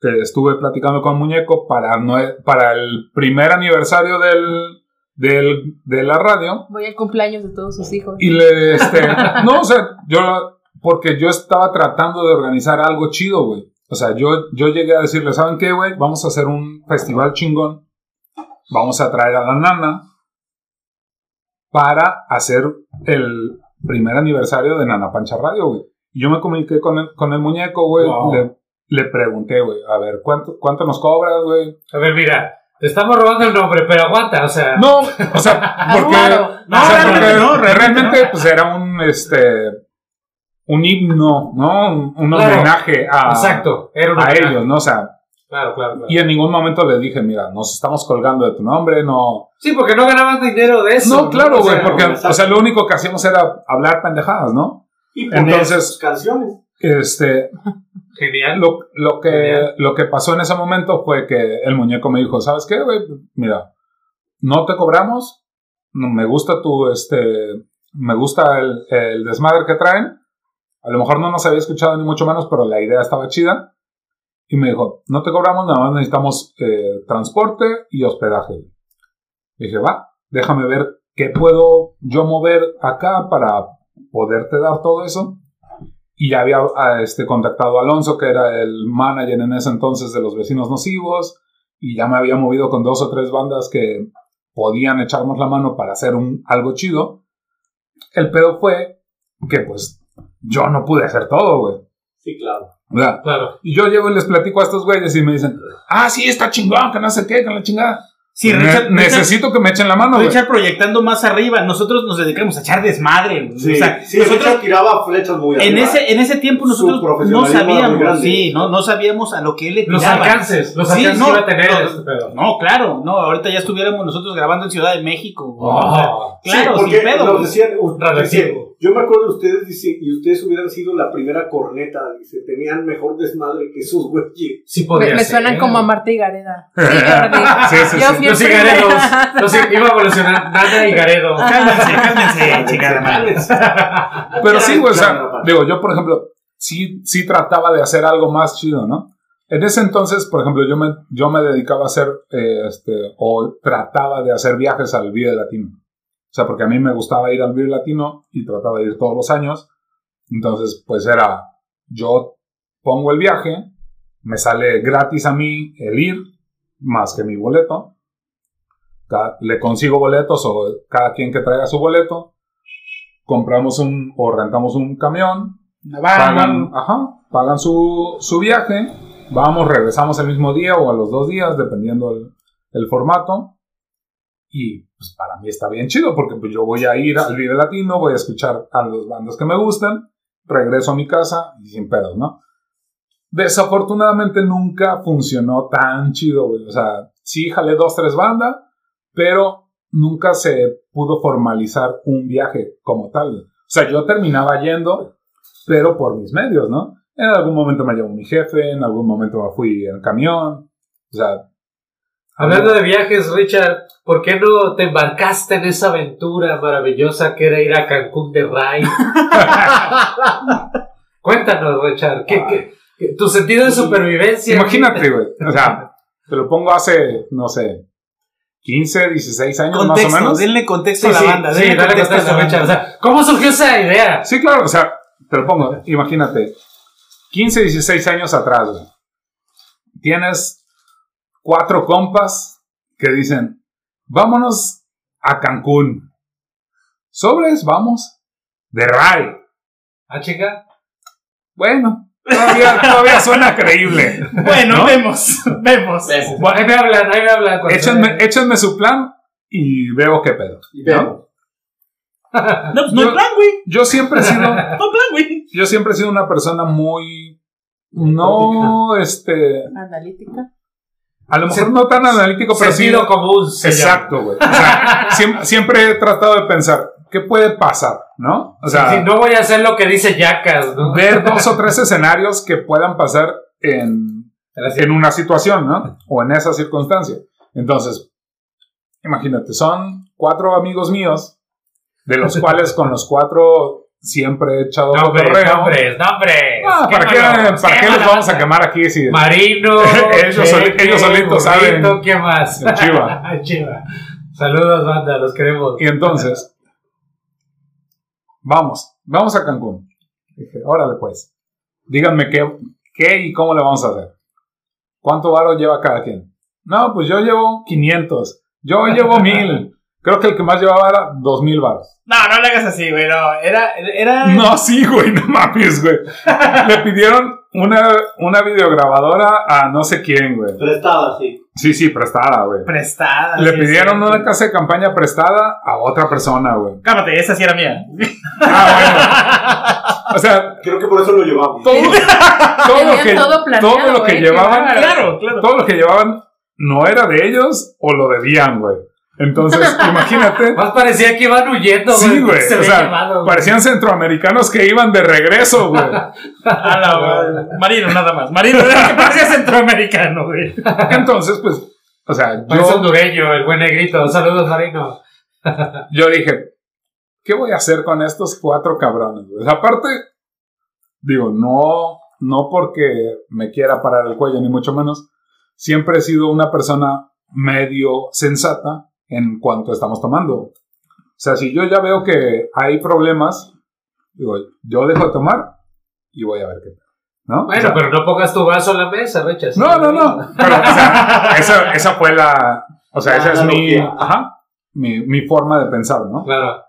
Que estuve platicando con Muñeco para, nue- para el primer aniversario del, del, de la radio. Voy al cumpleaños de todos sus hijos. Y le, este, no, o sea, yo, porque yo estaba tratando de organizar algo chido, güey. O sea, yo, yo llegué a decirle, ¿saben qué, güey? Vamos a hacer un festival chingón. Vamos a traer a la nana para hacer el primer aniversario de Nana Pancha Radio, güey. Y yo me comuniqué con el, con el muñeco, güey. Wow. Le, le pregunté, güey, a ver, ¿cuánto, cuánto nos cobras, güey? A ver, mira, te estamos robando el nombre, pero aguanta, o sea. No, o sea, porque. No, o sea, porque no, realmente pues era un, este, un himno, ¿no? Un, un Claro. homenaje a, Exacto, era una a ellos, ¿no? O sea, Claro, claro, claro. y en ningún momento les dije, mira, nos estamos colgando de tu nombre, no. Sí, porque no ganaban dinero de eso. No, claro, O güey, sea, porque, o sea, lo único que hacíamos era hablar pendejadas, ¿no? Y poner Entonces- sus canciones. Este, Genial. lo, lo que, Genial. lo que pasó en ese momento fue que el muñeco me dijo, ¿sabes qué, güey? Mira, no te cobramos, me gusta tu, este, me gusta el, el desmadre que traen, a lo mejor no nos había escuchado ni mucho menos, pero la idea estaba chida, y me dijo, no te cobramos, nada más necesitamos eh, transporte y hospedaje. Dije, va, déjame ver qué puedo yo mover acá para poderte dar todo eso. Y ya había ah, este, contactado a Alonso, que era el manager en ese entonces de los vecinos nocivos, y ya me había movido con dos o tres bandas que podían echarnos la mano para hacer un, algo chido. El pedo fue que pues yo no pude hacer todo, güey. Sí, claro. Sea, Claro. y yo llego y les platico a estos güeyes y me dicen, ah, sí, está chingón, que no sé qué, que la chingada. Sí, Ne- Richard, Richard- necesito que me echen la mano. Richard proyectando más arriba. Nosotros nos dedicamos a echar desmadre. Sí, o sea, sí nosotros Richard tiraba flechas muy en arriba. ese, en ese tiempo nosotros no sabíamos, sí, no, no sabíamos a lo que él le Los tiraba. alcances, los Sí, alcances no, que iba a tener no, este pedo. No, claro, no, ahorita ya estuviéramos nosotros grabando en Ciudad de México. Oh. O sea, claro, sí, porque sin pedo. nos decían, yo me acuerdo de ustedes, dice, y ustedes hubieran sido la primera corneta, dice, tenían mejor desmadre que sus güeyes. Sí Me, podría me suenan como a Marta y Gareda. Sí. Sí, sí, Yo sí. fui Los. Igaredos. Los i- iba a evolucionar Nana y Garedo. Cálmense, cálmense, chingada madre. Pero sí, güey, o sea, digo, yo, por ejemplo, sí, sí trataba de hacer algo más chido, ¿no? En ese entonces, por ejemplo, yo me, yo me dedicaba a hacer, eh, este, o trataba de hacer viajes al Vive Latino. O sea, porque a mí me gustaba ir al Vive Latino y trataba de ir todos los años. Entonces, pues era, yo pongo el viaje, me sale gratis a mí el ir, más que mi boleto. Le consigo boletos o cada quien que traiga su boleto. Compramos un o rentamos un camión, pagan, ajá, pagan su, su viaje, vamos, regresamos el mismo día o a los dos días, dependiendo el, el formato. Y pues para mí está bien chido, porque pues yo voy a ir al Vive Latino, voy a escuchar a los bandas que me gustan, regreso a mi casa y sin pedos, ¿no? Desafortunadamente nunca funcionó tan chido, güey. O sea, sí jalé dos, tres bandas, pero nunca se pudo formalizar un viaje como tal. O sea, yo terminaba yendo, pero por mis medios, ¿no? En algún momento me llevó mi jefe, en algún momento me fui en camión. O sea, Hablando de viajes, Richard, ¿por qué no te embarcaste en esa aventura maravillosa que era ir a Cancún de Ray? Cuéntanos, Richard, ¿qué, qué- qué- tu sentido de supervivencia? imagínate, güey. O sea, te lo pongo hace, no sé, 15, 16 años Contexto, más o menos. denle contexto Sí, a la sí, banda. sí, denle dale contexto a la contexto, Richard. O sea, ¿cómo surgió esa idea? Sí, claro, o sea, te lo pongo, imagínate, 15, 16 años atrás, güey. Tienes cuatro compas que dicen, vámonos a Cancún. Sobres, vamos. De Ray. ¿Ah, chica? Bueno, todavía, todavía suena creíble. Bueno, ¿No? vemos, vemos. Bueno, ahí me hablan, ahí me hablan. Échenme, échenme su plan y veo qué pedo. ¿no? No, pues no hay Yo- plan, güey. Yo siempre he sido, No plan, güey. yo siempre he sido una persona muy, no, este, Analítica. A lo mejor no tan analítico, pero sí. Común. se Exacto, güey. O sea, siempre, siempre he tratado de pensar, ¿qué puede pasar? ¿No? O sea. Sí, no voy a hacer lo que dice Yacas, ¿no? ver dos o tres escenarios que puedan pasar en, en una situación, ¿no? O en esa circunstancia. Entonces, imagínate, son cuatro amigos míos, de los cuales con los cuatro siempre he echado Nombres, nombres, nombres. Ah, ¿Para qué, ¿para qué los vamos a quemar aquí? Si, Marino, Ellos ellos solitos saben. ¿Qué más? Chiva. Saludos, banda, los queremos. Y entonces, vamos, vamos a Cancún. Dije, órale pues, díganme qué, qué y cómo le vamos a hacer. ¿Cuánto varo lleva cada quien? No, pues yo llevo 500, yo llevo 1000. Creo que el que más llevaba era 2000 varos. No, no le hagas así, güey. No, era. era... No, sí, güey, no mames, güey. Le pidieron una, una videograbadora a no sé quién, güey. Prestada, sí. Sí, sí, prestada, güey. Prestada. Le sí, pidieron sí. una casa de campaña prestada a otra persona, güey. Cálmate, esa sí era mía. Ah, bueno. O sea, Creo que por eso lo llevamos. todo, todo lo que, todo planeado, todo lo que ¿eh? Qué llevaban, claro, claro. todo lo que llevaban no era de ellos o lo debían, güey. Entonces, imagínate. Más parecía que iban huyendo, Sí, güey. Se O habían sea, llevado, güey. parecían centroamericanos que iban de regreso, güey. A la. Marino, nada más. Marino, era que parecía centroamericano, güey. Entonces, pues, o sea, Parece yo, hondureño, el buen negrito. Saludos, Marino. yo dije, ¿qué voy a hacer con estos cuatro cabrones? güey? Aparte, digo, no, no porque me quiera parar el cuello, ni mucho menos. Siempre he sido una persona medio sensata en cuanto estamos tomando. O sea, si yo ya veo que hay problemas, digo, yo dejo de tomar y voy a ver qué. ¿No? O Bueno, sea, pero no pongas tu vaso en la mesa, Richard. No, no, no. Pero, o sea, esa, esa fue la. O sea, esa es mi, ajá, mi, mi forma de pensar, ¿no? Claro.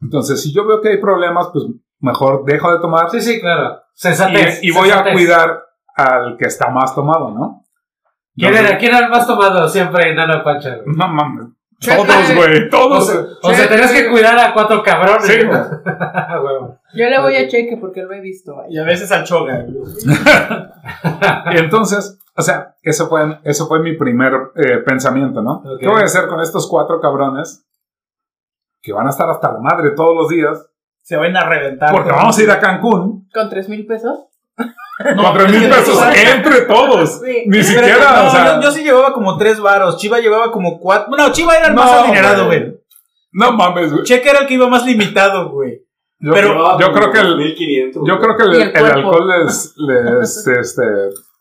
Entonces, si yo veo que hay problemas, pues mejor dejo de tomar Sí, sí, claro. Sensatez. y, y voy a cuidar al que está más tomado, ¿no? ¿Quién Entonces, era, ¿Quién era el más tomado siempre en Ana Pancha? No mames. Cheque. Todos, güey, O todos. sea, o sea, tenías que cuidar a cuatro cabrones. Sí. Yo le voy a cheque porque lo he visto. Y a veces al choga. Y entonces, o sea, eso fue, eso fue mi primer eh, pensamiento, ¿no? ¿Qué voy a hacer con estos cuatro cabrones que van a estar hasta la madre todos los días? Se van a reventar. Porque vamos a ir a Cancún ¿Con tres mil pesos? Tres mil pesos entre todos. Sí. Ni siquiera, no, o sea, yo, yo sí llevaba como tres varos. Chiva llevaba como cuatro. No, Chiva era el más No, adinerado, güey. no mames, güey. Cheque era el que iba más limitado, güey. Yo, Pero- yo creo que el, 1500. yo creo que el, el el alcohol les, les este,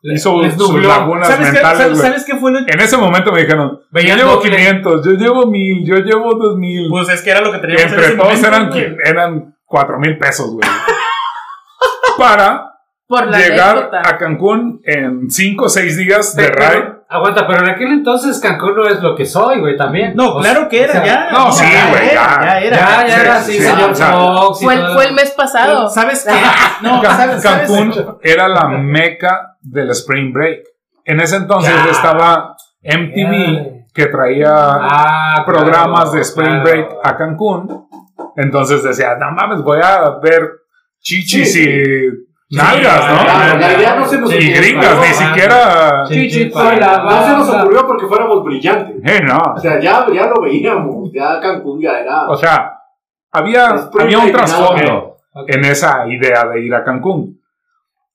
hizo les sus lagunas ¿Sabes qué, mentales, sabes, güey. sabes qué fue lo En ese momento me dijeron, yo llevo doble. 500, yo llevo 1000, yo llevo 2000. Pues es que era lo que teníamos en entre ese todos momento, eran, güey. eran 4 mil pesos, güey. Para Por la llegar anécdota. a Cancún en 5 o 6 días de Pero- ride. Aguanta, pero en aquel entonces Cancún no es lo que soy, güey, también. No, O claro que era, o sea, ya. no, sí, güey, ya. Ya era. Ya, ya Sí, era así, sí, señor o sea, Fox Fue el, todo. fue el mes pasado. ¿Sabes qué? No, ¿sabes, sabes? Cancún era la meca del Spring Break. En ese entonces Ya. estaba MTV que traía Ah, programas claro, de Spring claro. Break a Cancún. Entonces decía, no mames, voy a ver chichis Sí, sí. y nalgas, ¿no? claro, la idea no se nos y ocurrió, gringas, ¿no? ni siquiera... No se nos ocurrió porque fuéramos brillantes. Eh, no. O sea, ya, ya lo veíamos. Ya Cancún ya era. O sea, había, había un trasfondo Ok. en esa idea de ir a Cancún.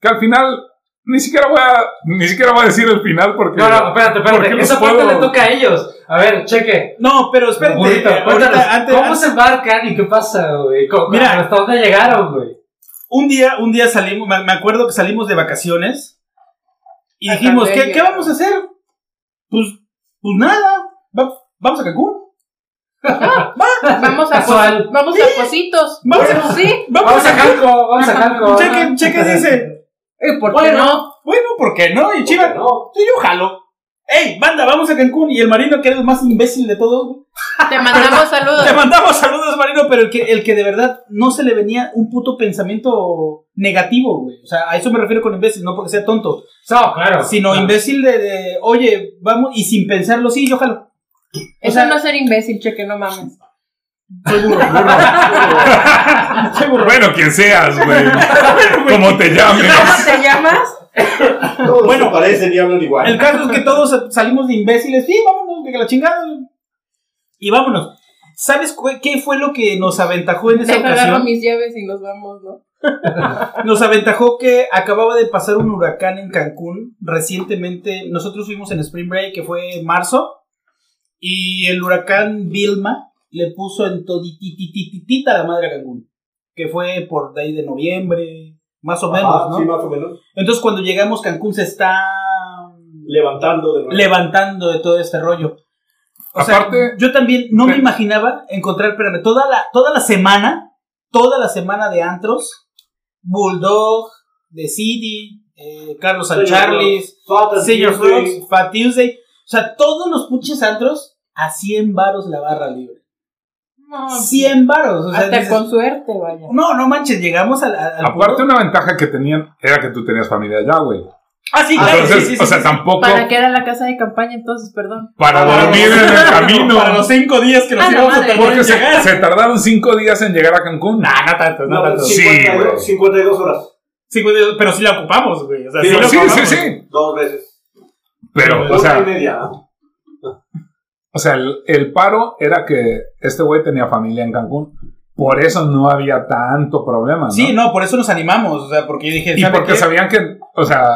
Que al final ni siquiera voy a, ni siquiera voy a decir el final porque... No, no, espérate, espérate. Esa parte puedo- le toca a ellos. A ver, cheque. No, pero espérate. Burrito, eh, antes, ¿Cómo antes- se embarcan y qué pasa, güey? ¿Cómo- Mira. ¿Hasta dónde llegaron, güey? Un día, un día salimos, me acuerdo que salimos de vacaciones y dijimos, ¿qué, Cancún. ¿qué vamos a hacer? Pues, pues nada, va- vamos a Cancún. Vamos a, Casual. vamos a Positos. Vamos a- Bueno, sí. Vamos a Calco, vamos a Calco. Cheque, cheque dice, ¿Y por qué Bueno. no? bueno, ¿por qué no? Y Chiva, no. sí, yo jalo. ¡Ey, banda, vamos a Cancún! Y el marino, que era el más imbécil de todos, güey, Te mandamos saludos. Te mandamos saludos, Marino, pero el que, el que de verdad no se le venía un puto pensamiento negativo, güey. O sea, a eso me refiero con imbécil, no porque sea tonto, No, claro. sino claro. imbécil de, de, oye, vamos, y sin pensarlo, sí, yo jalo. Eso sea- no es ser imbécil, cheque, no mames. Soy burro, burro. Soy burro. Bueno, quien seas, güey. Como te llames. ¿Cómo te llamas? Todos Bueno. parecen y hablan igual. El caso es que todos salimos de imbéciles, sí, vámonos, que la chingada. Y vámonos. ¿Sabes qué fue lo que nos aventajó en esa Deja agarro ocasión? mis llaves y nos vamos, ¿no? Nos aventajó que acababa de pasar un huracán en Cancún recientemente. Nosotros fuimos en Spring Break, que fue en marzo, y el huracán Vilma le puso en todititititita la madre a Cancún, que fue por de ahí de noviembre, más o menos, Ajá, ¿no? Sí, más o menos. Entonces cuando llegamos Cancún se está Levantando de nuevo. levantando de todo este rollo. O Aparte- sea, yo también no me imaginaba encontrar, espérame, toda la, toda la semana, toda la semana de antros, Bulldog, The City, eh, Carlos Fat and Senior Tuesday. Frogs, Fat Tuesday, o sea, todos los pinches antros a 100 varos la barra libre. No, 100 varos, o sea, hasta dices, con suerte, vaya. no, no manches, llegamos al, al- Aparte, punto- una ventaja que tenían era que tú tenías familia allá, güey. Ah, sí, claro, Entonces, sí, sí, sí, o sea, sí. tampoco ¿Para qué era la casa de campaña entonces? Perdón. para Para dormir los- en el camino. Para los 5 días que nos Ah, íbamos a tardar Porque se, llegar. se tardaron cinco días en llegar a Cancún. Nah, no tanto, no, No, tanto. Sí, 52, güey. 52 horas. Cinco días, pero sí la ocupamos, güey. O sea, Sí, sí, sí, ocupamos. sí, sí. Dos veces. Pero, Una o sea, y media. O sea el, el paro era que este güey tenía familia en Cancún. Por eso no había tanto problema, ¿no? Sí, no, por eso nos animamos. O sea, porque yo dije, Y ¿sabe porque qué? sabían que, o sea,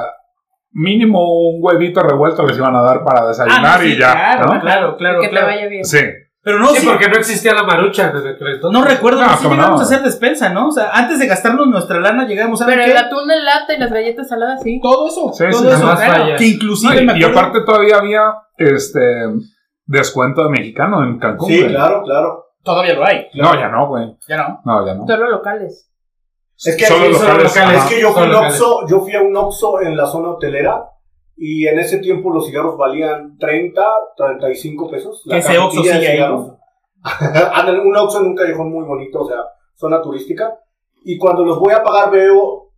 mínimo un huevito revuelto les iban a dar para Ah, desayunar no, sí, y ya, Claro, ¿no? claro, claro. que te claro. vaya bien. Sí. Pero no, Sí, sí, porque no existía la marucha aquel entonces. no recuerdo, No, no, sí llegamos no. a hacer despensa, ¿no? O sea, antes de gastarnos nuestra lana, llegamos a Pero qué? el atún en lata y las galletas saladas, sí. Todo eso, Sí, todo sí, eso. claro, que inclusive No, y, me y acuerdo- aparte todavía había este descuento de mexicano en Cancún. Sí, güey. claro, claro. Todavía lo hay. No, ya no, güey. Ya no. No, ya no. Solo locales. Es que, Solo aquí- locales, es que yo fui, solo a un locales. Oxxo- yo fui a un Oxxo en la zona hotelera y en ese tiempo los cigarros valían 30, 35 pesos. La Ese Oxxo sigue ahí, un Oxxo en un callejón muy bonito, o sea, zona turística. Y cuando los voy a pagar veo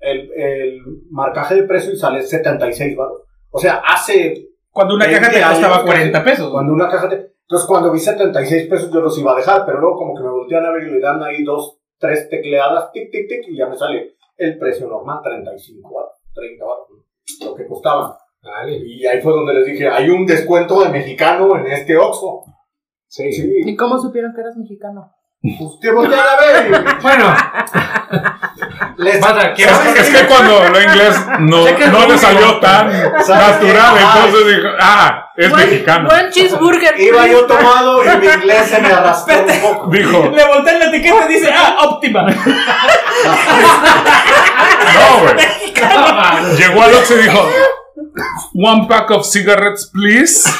el, el marcaje de precio y sale 76 baros. O sea, hace Cuando una caja te 20 costaba años, 40 pesos. Cuando una caja te... Entonces cuando vi 76 pesos yo los iba a dejar, pero luego como que me voltean a ver y le dan ahí dos, tres tecleadas, tic, tic, tic, y ya me sale el precio normal, 35 baros, 30 baros, lo que costaban. Vale. Y ahí fue donde les dije, hay un descuento de mexicano en este Oxxo. Sí. Sí, ¿Y cómo supieron que eras mexicano? pues te voltean a ver y Bueno, les... Bata, ¿qué Es, que cuando habló inglés no, no le salió tan natural, Ah, entonces dijo, ah, es mexicano. Buen cheeseburger. Iba yo tomado y mi inglés se me arrastró un poco. Dijo, Le voltean la etiqueta y dice, ah, óptima. no, güey. Llegó al Oxxo y dijo, one pack of cigarettes, please.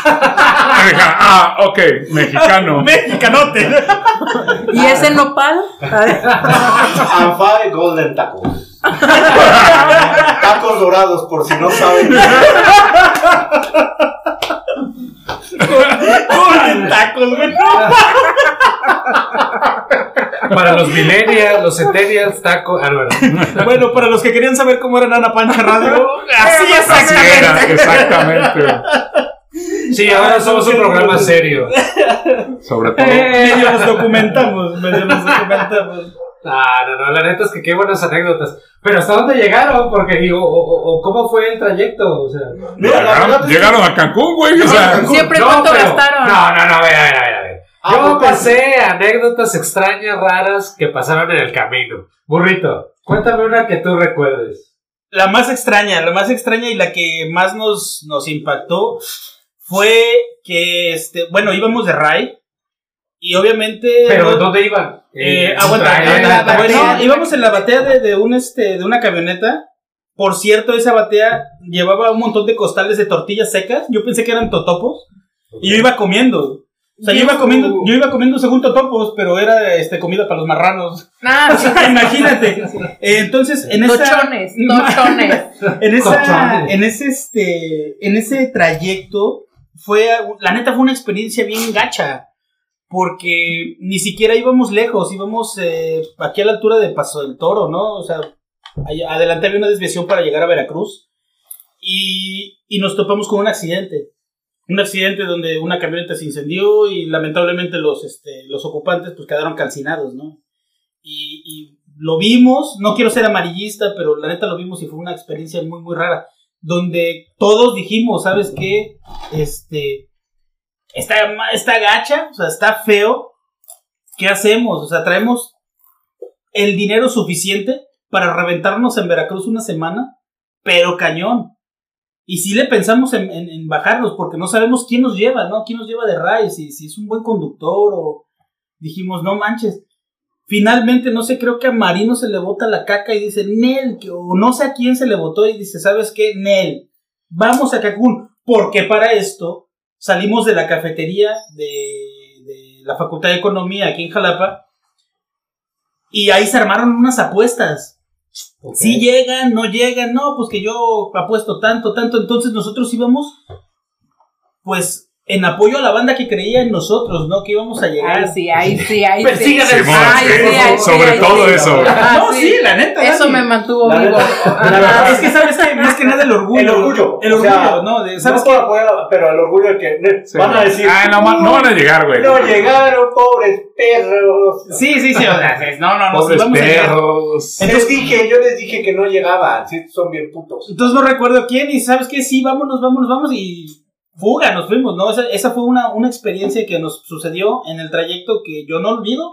Ah, ok, mexicano. Mexicanote. ¿Y ese nopal? And five golden tacos. Tacos dorados, por si no saben. Con tacos, güey. Para los millennials, los centennials, taco. Ah, no, no. Bueno, para los que querían saber cómo era Nana Pancha Radio, así Así era, exactamente. Sí, ahora somos un programa serio. Sobre todo. Medio nos documentamos, medio nos documentamos. Ah, no, no, la neta es que qué buenas anécdotas. Pero ¿hasta dónde llegaron? Porque digo, o, o- o cómo fue el trayecto, o sea. Mira, Llegaron, es que- llegaron a Cancún, güey. O sea, Siempre No, cuánto pero- gastaron. No, no, no, a ver, a ver, a ver, a ver. Ah, Yo pues, pasé anécdotas extrañas, raras que pasaron en el camino. Burrito, cuéntame una que tú recuerdes. La más extraña, la más extraña y la que más nos, nos impactó fue que, este, bueno, íbamos de Rai y obviamente... Pero ¿dónde iban? Eh, aguanta, aguanta, bueno, íbamos en la batea de, de un este de una camioneta. Por cierto, esa batea llevaba un montón de costales de tortillas secas. Yo pensé que eran totopos. Y yo iba comiendo. O sea, yo iba comiendo, yo iba comiendo según totopos, pero era este comida para los marranos. Ah, O sea, imagínate. Eh, entonces, en esa tochones, tochones. en esa Cochones. en ese este en ese trayecto fue la neta fue una experiencia bien gacha porque ni siquiera íbamos lejos íbamos eh, aquí a la altura de Paso del Toro no o sea adelante había una desviación para llegar a Veracruz y, y nos topamos con un accidente un accidente donde una camioneta se incendió y lamentablemente los este los ocupantes pues quedaron calcinados no y lo vimos, no quiero ser amarillista, pero la neta lo vimos y fue una experiencia muy, muy rara, donde todos dijimos, ¿sabes qué? Este, está, gacha, o sea, está feo, ¿qué hacemos? O sea, traemos el dinero suficiente para reventarnos en Veracruz una semana, pero cañón. Y sí le pensamos en, en- en bajarnos, porque no sabemos quién nos lleva, ¿no? ¿Quién nos lleva de RAI? Si, si es un buen conductor o... Dijimos, no manches. Finalmente, no sé, creo que a Marino se le bota la caca y dice, Nel, o no sé a quién se le votó y dice, ¿sabes qué? Nel, vamos a Cancún, porque para esto salimos de la cafetería de, de la Facultad de Economía aquí en Jalapa y ahí se armaron unas apuestas. Si llegan, no llegan, no, pues que yo apuesto tanto, tanto. Entonces nosotros íbamos, pues, en apoyo a la banda que creía en nosotros, ¿no? Que íbamos a llegar. Ay, sí, ay, sí, ay, sí. Persigan el Ay, sí, sí, ay, sí, sobre ay, todo sí. eso. Ah, no, sí, la neta. Eso Dani. me mantuvo La vivo. la verdad, Es que sabes que más que nada el orgullo. El orgullo, El o orgullo, sea, ¿no? De- ¿Sabes no qué? por apoyar pero el orgullo de que van a decir. Ah, no, no van a llegar, güey. No llegaron, pobres perros. Sí, sí, sí. O sea, no, no, no. Pobres vamos a llegar. perros. les dije, yo les dije que no llegaban. Sí, son bien putos. Entonces no recuerdo quién y sabes qué, sí, vámonos, vámonos, vámonos y fuga, nos fuimos, ¿no? Esa, esa fue una, una experiencia que nos sucedió en el trayecto que yo no olvido,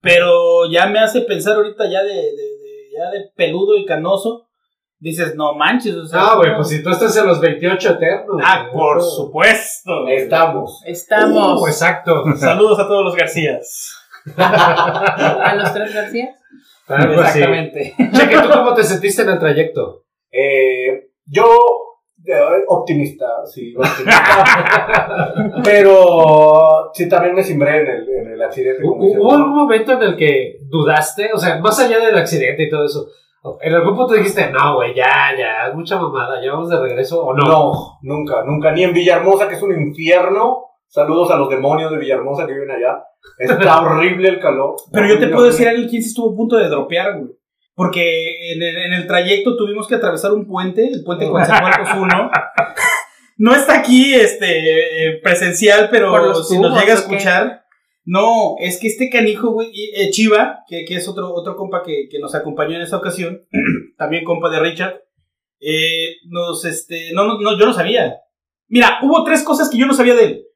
pero ya me hace pensar ahorita ya de, de- de- ya de peludo y canoso. Dices, no manches, o sea. Ah, güey, pues si tú estás en los 28 eternos. Ah, güey. por supuesto. Estamos. Estamos Uh, exacto. Saludos a todos los Garcías. a los tres García. Algo así. Exactamente. Cheque, ¿tú cómo te sentiste en el trayecto? Eh, yo, optimista, sí, optimista. Pero sí, también me simbré en el, en el accidente. ¿Hubo algún momento en el que dudaste? O sea, más allá del accidente y todo eso. ¿En algún punto dijiste, no, güey, ya, ya, es mucha mamada, ya vamos de regreso o no? No, nunca, nunca. Ni en Villahermosa, que es un infierno. Saludos a los demonios de Villahermosa que viven allá. Está horrible el calor. Pero yo te puedo decir horrible. alguien quien sí estuvo a punto de dropear, güey. Porque en el, en el trayecto tuvimos que atravesar un puente, el puente Coatzacoalcos 1. No está aquí este presencial, pero si nos llega a escuchar. No, es que este canijo, güey, eh, Chiva, que, que es otro, otro compa que, que nos acompañó en esta ocasión, también compa de Richard, eh, nos, este, no, no, no, yo no sabía. Mira, hubo tres cosas que yo no sabía de él.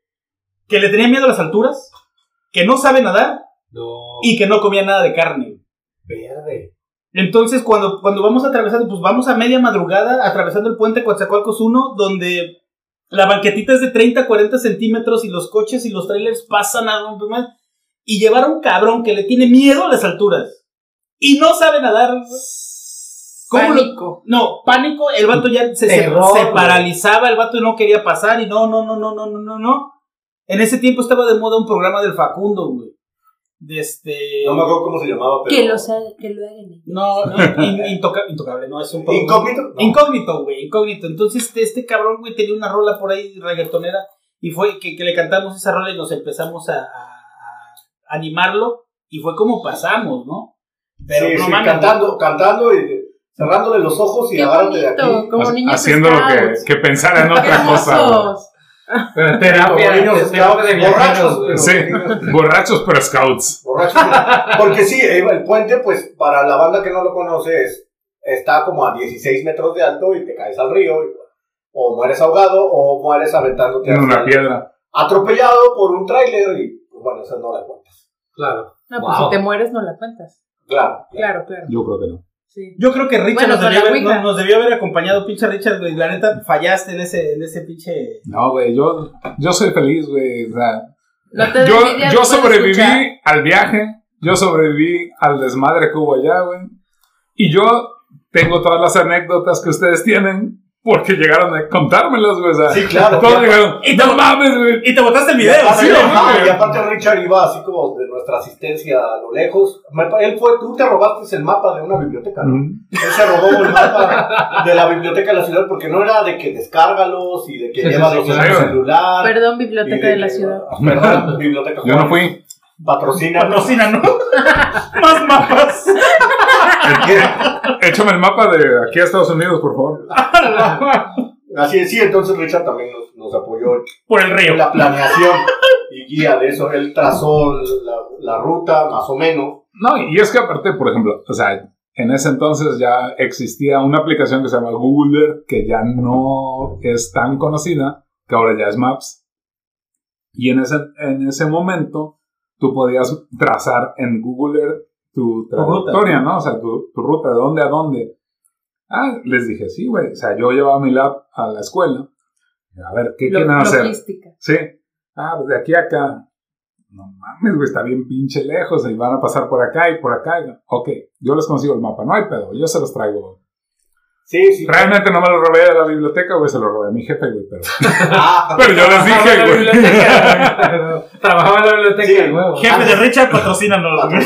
Que le tenía miedo a las alturas, que no sabe nadar No. y que no comía nada de carne. Entonces, cuando, cuando vamos atravesando, pues vamos a media madrugada atravesando el puente Coatzacoalcos 1, donde la banquetita es de 30 40 centímetros y los coches y los trailers pasan a romper más. Y llevar a un cabrón que le tiene miedo a las alturas y no sabe nadar. ¿Cómo lo- Pánico. no, pánico, el vato ya se, se- Terror, se paralizaba, el vato no quería pasar y no, no, no, no, no, no, no, no. En ese tiempo estaba de moda un programa del Facundo, güey. De este... No me acuerdo cómo se llamaba, pero... Que lo, sa- que lo hagan. No, in- intoca- intocable, no, es un poco... ¿Incógnito? No. Incógnito, güey, incógnito. Entonces, este, este cabrón, güey, tenía una rola por ahí reggaetonera y fue que, que le cantamos esa rola y nos empezamos a, a- a animarlo y fue como pasamos, ¿no? Pero sí, no sí, mames, cantando, cantando y cerrándole los ojos y agárrate de aquí. como niños haciendo lo que, que pensar en otra cosa. Pero terapia, niños de. Sí, borrachos pero scouts. Borrachos. Porque sí, el puente, pues, para la banda que no lo conoce, es- está como a 16 metros de alto y te caes al río. y- o mueres ahogado o mueres aventándote En una piedra. Atropellado por un tráiler y, pues, bueno, esa no la cuentas. Claro. No, pues Wow. si te mueres no la cuentas. Claro. Claro, claro. Yo creo que no. Sí. Yo creo que Richard Bueno, nos, debió haber, Ouija. nos- nos debió haber acompañado, pinche Richard, güey. La neta, fallaste en ese, en ese pinche... No, güey, yo, yo soy feliz, güey. O sea, No yo, yo sobreviví escuchar. al viaje, yo sobreviví al desmadre que hubo allá, güey. Y yo tengo todas las anécdotas que ustedes tienen porque llegaron a contármelas, güey. O sea, Sí, claro. todos Y llegaron, y te- no mames, güey. Y te botaste el Y video, aparte, ¿sí? y aparte Richard iba así como de nuestra asistencia a lo lejos. Él fue, tú te robaste el mapa de una biblioteca, ¿no? Mm. Él se robó el mapa de la biblioteca de la ciudad porque no era de que descárgalos y de que Sí, sí, llévalos sí, en claro. el celular. Perdón, y biblioteca de la que- ciudad. Perdón, biblioteca. Yo no fui. Patrocina. Patrocina, ¿no? Más mapas. Échame el mapa de aquí a Estados Unidos, por favor. Así es, sí, entonces Richard también nos, nos apoyó Por el río. en la planeación y guía de eso. Él trazó la, la ruta, más o menos. No, y es que aparte, por ejemplo, o sea, en ese entonces ya existía una aplicación que se llama Google Earth, que ya no es tan conocida, que ahora ya es Maps. Y en ese, en ese momento tú podías trazar en Google Earth tu trayectoria, ¿no? O sea, tu, tu ruta, de dónde a dónde. Ah, les dije, sí, güey. O sea, yo llevaba mi lab a la escuela. A ver, ¿qué Lo- quieren hacer? logística. Sí. Ah, pues de aquí a acá. No mames, güey, está bien pinche lejos y van a pasar por acá y por acá. Ok, yo les consigo el mapa, no hay pedo, yo se los traigo. Sí, sí. Realmente no me lo robé de la biblioteca, güey, se lo robé a mi jefe, güey, pero, Ah, pero yo les Trabajaba en la dije, güey. biblioteca. Trabajaba en la biblioteca, Sí. huevo. Jefe de Richard, patrocínanos. güey.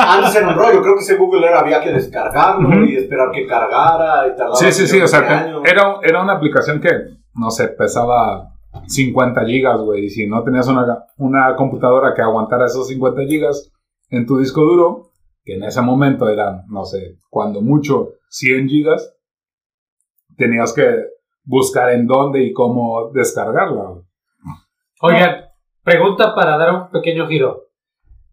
Antes era un rollo, creo que ese Google Earth había que descargarlo y esperar que cargara y tardaba. Sí, sí, sí, o sea, que que era, era una aplicación que, no sé, pesaba 50 gigas, güey, y si no tenías una, una computadora que aguantara esos 50 gigas en tu disco duro, que en ese momento eran, no sé, cuando mucho 100 gigas, tenías que buscar en dónde y cómo descargarla. Oigan, pregunta para dar un pequeño giro.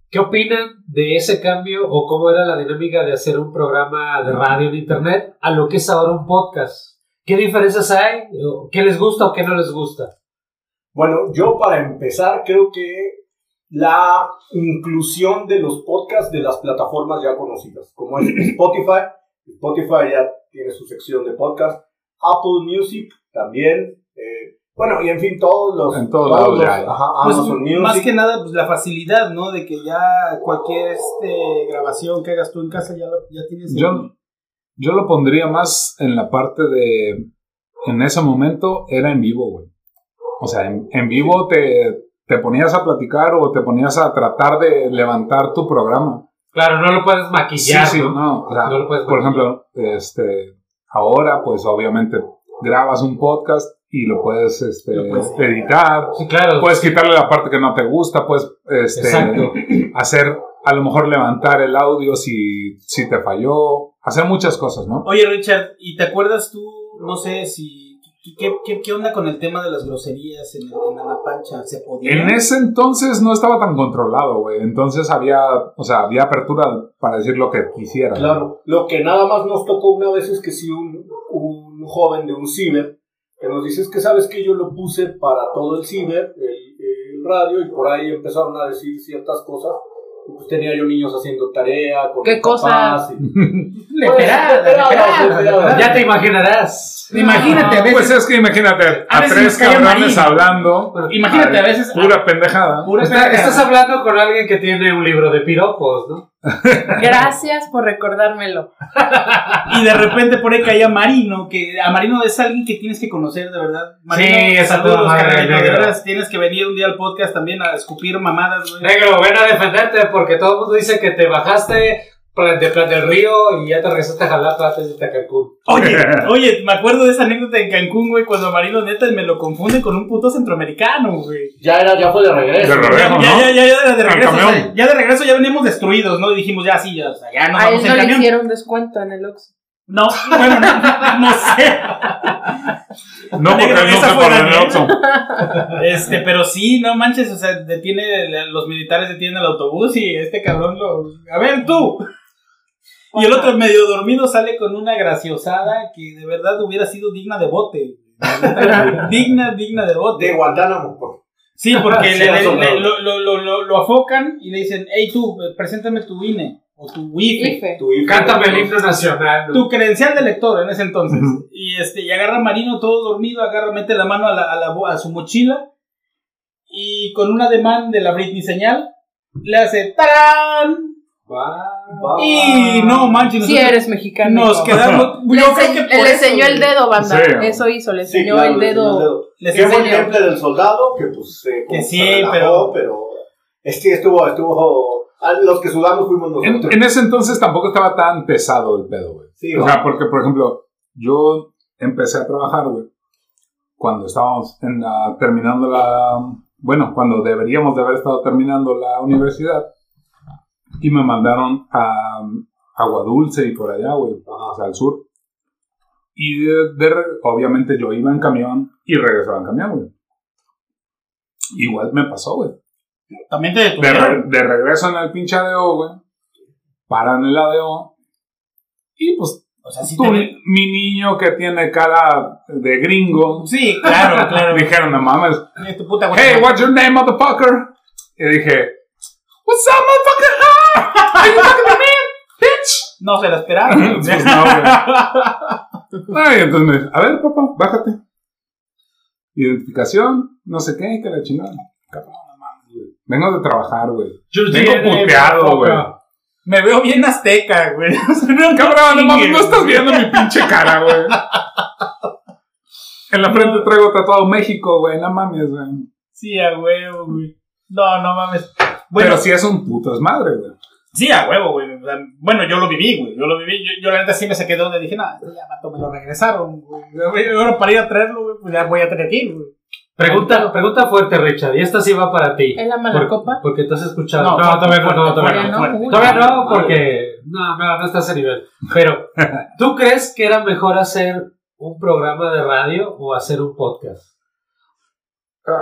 ¿Qué opinan de ese cambio o cómo era la dinámica de hacer un programa de radio en internet a lo que es ahora un podcast? ¿Qué diferencias hay? ¿O ¿Qué les gusta o qué no les gusta? Bueno, yo para empezar creo que la inclusión de los podcasts de las plataformas ya conocidas, como es Spotify, Spotify ya tiene su sección de podcast, Apple Music también, eh, bueno, y en fin, todos los... En todos lados los- ajá, Pues, Amazon Music. más que nada, pues la facilidad, ¿no? De que ya cualquier este, grabación que hagas tú en casa ya, lo, ya tienes. el- Yo, yo lo pondría más en la parte de, en ese momento era en vivo, güey. O sea, en, en vivo te, te ponías a platicar o te ponías a tratar de levantar tu programa. Claro, no lo puedes maquillar. sí, sí, ¿no? no. O sea, No lo puedes por ejemplo, este, ahora, pues obviamente grabas un podcast y lo puedes este, Lo puedes editar. Sí, claro. Puedes quitarle la parte que no te gusta, puedes este, Exacto. hacer, a lo mejor levantar el audio si, si te falló, hacer muchas cosas, ¿no? Oye, Richard, ¿y te acuerdas tú, no sé si... ¿Qué, qué, qué onda con el tema de las groserías en, en Ana Pancha? ¿Se podía? En ese entonces no estaba tan controlado, güey. Entonces había, o sea, había apertura para decir lo que quisiera. ¿no? Claro, lo que nada más nos tocó una vez es que sí un, un joven de un ciber que nos dice es que sabes que yo lo puse para todo el ciber, el, el radio, y por ahí empezaron a decir ciertas cosas. Pues tenía yo niños haciendo tarea con ¿Qué y- Leperadas, Pues. Ya te imaginarás. Imagínate, a veces. Pues es que imagínate, A tres cabrones hablando. Imagínate, a veces- Pura pendejada. Pura Está- pendejada. estás hablando con alguien que tiene un libro de piropos, ¿no? Gracias por recordármelo. Y de repente por ahí caía Marino, que a Marino es alguien que tienes que conocer, de verdad. Marino, Sí, de negro. veras, tienes que venir un día al podcast también a escupir mamadas, güey. Negro, ven a defenderte porque todo el mundo dice que te bajaste de Plan del Río y ya te regresaste a Jalapa antes de irte a Cancún. Oye, oye, me acuerdo de esa anécdota en Cancún, güey, cuando Marino neta me lo confunde con un puto centroamericano, güey. Ya era, ya fue de regreso. De regreso. Ya, ¿no? ya, ya, ya, de Al regreso, o camión. sea, ya de regreso ya veníamos destruidos, ¿no? Y dijimos, ya sí, ya, o sea, ya nos A vamos en no le hicieron descuento en el Oxxo. No, bueno, no, no, no sé. No, porque él no se pone en el. Oxxo. Este, pero sí, no manches, o sea, detiene, los militares detienen el autobús y este cabrón lo. A ver, tú. Y el otro medio dormido sale con una graciosada que de verdad hubiera sido digna de bote. digna, digna de bote. De Guantánamo. por- Sí, porque Sí, le- le- le- lo, lo, lo, lo, lo afocan y le dicen, hey tú, preséntame tu INE o tu IFE. IFE. Tu hijo. Cántame el himno nacional. Tu credencial de lector en ese entonces. Y este, y agarra a Marino todo dormido, agarra, mete la mano a, la, a, la a su mochila y con un ademán de la Britney señal le hace ¡Tarán! Y no manches, Si eres mexicano. nos quedamos. Le, yo creo enseñ- que le enseñó el dedo, banda. Sí. Eso hizo, le Sí, enseñó claro, el le enseñó el dedo. dedo. Enseñó. temple del soldado, que pues se, Que sí, relajó, pero- pero. Este estuvo, estuvo. a Los que sudamos fuimos nosotros. en ese entonces tampoco estaba tan pesado el pedo, güey. Sí, O sea, porque, por ejemplo, yo empecé a trabajar, güey, cuando estábamos en la, terminando la... Bueno, cuando deberíamos de haber estado terminando la universidad. Y me mandaron a Agua Dulce y por allá, güey, o sea, al sur. Y de, obviamente yo iba en camión y regresaba en camión, güey. Igual me pasó, güey. También te De, re- de regreso en el pinche ADO, güey. Paran el ADO. Y pues O sea, Tú, te mi niño que tiene cara de gringo. Sí, claro, claro. Dijeron, no mames. Hey, what's your name, motherfucker? Y dije, what's up, motherfucker? Are you to me, bitch? No se la esperaba. Pues no, güey. Ay, entonces me dice, a ver, papá, bájate. Identificación, no sé qué, que la chingada. Cabrón, no mames, güey. Vengo de trabajar, güey. Your Vengo puteado, güey. Me veo bien azteca, güey. O sea, no, no Cabrón, no mames, no estás viendo mi pinche cara, güey. En la frente traigo tatuado México, güey, no mames, güey. Sí, a huevo, güey. No, no mames. Bueno, Pero sí es un puto desmadre, güey. Sí, a huevo, güey. Bueno, yo lo viví, güey. Yo lo viví. Yo, yo la neta sí me saqué de donde dije, no, ya vato, me lo regresaron, güey. Ahora para ir a traerlo, güey, pues ya voy a tener que ir, güey. Pregunta, pregunta fuerte, Richard. Y esta sí va para ti. ¿Es la mala Por- copa? Porque tú has escuchado. No, No, todavía no, no, todavía no. Todavía no, porque no, no, no estás a ese nivel. Pero, ¿tú crees que era mejor hacer un programa de radio o hacer un podcast?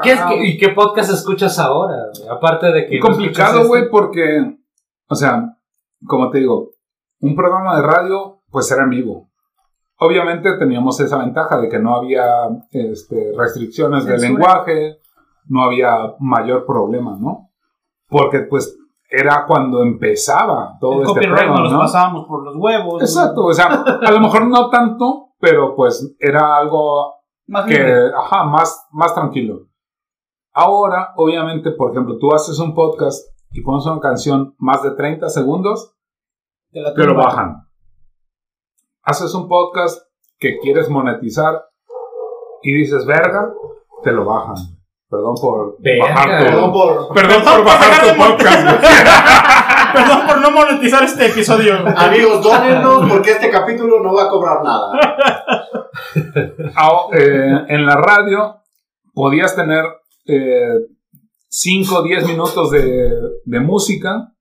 ¿Qué es que- ¿Y qué podcast escuchas ahora? Aparte de que. Complicado, güey, este. porque, o sea, como te digo, un programa de radio, pues era en vivo. Obviamente teníamos esa ventaja de que no había este, restricciones de lenguaje, no había mayor problema, ¿no? Porque, pues, era cuando empezaba todo El este copyright pedo, nos los ¿no? pasábamos por los huevos. Exacto, o sea, a lo mejor no tanto, pero pues era algo Más que, libre. ajá, más, más tranquilo. Ahora, obviamente, por ejemplo, tú haces un podcast y pones una canción más de 30 segundos, Te la te lo bajan. Haces un podcast que quieres monetizar y dices, verga, te lo bajan. Perdón por Verga. bajar tu, Perdón por. perdón por bajar tu podcast. Perdón por no monetizar este episodio. Amigos, dónennos porque este capítulo no va a cobrar nada. Ah, eh, en la radio podías tener 5 o 10 minutos de, de música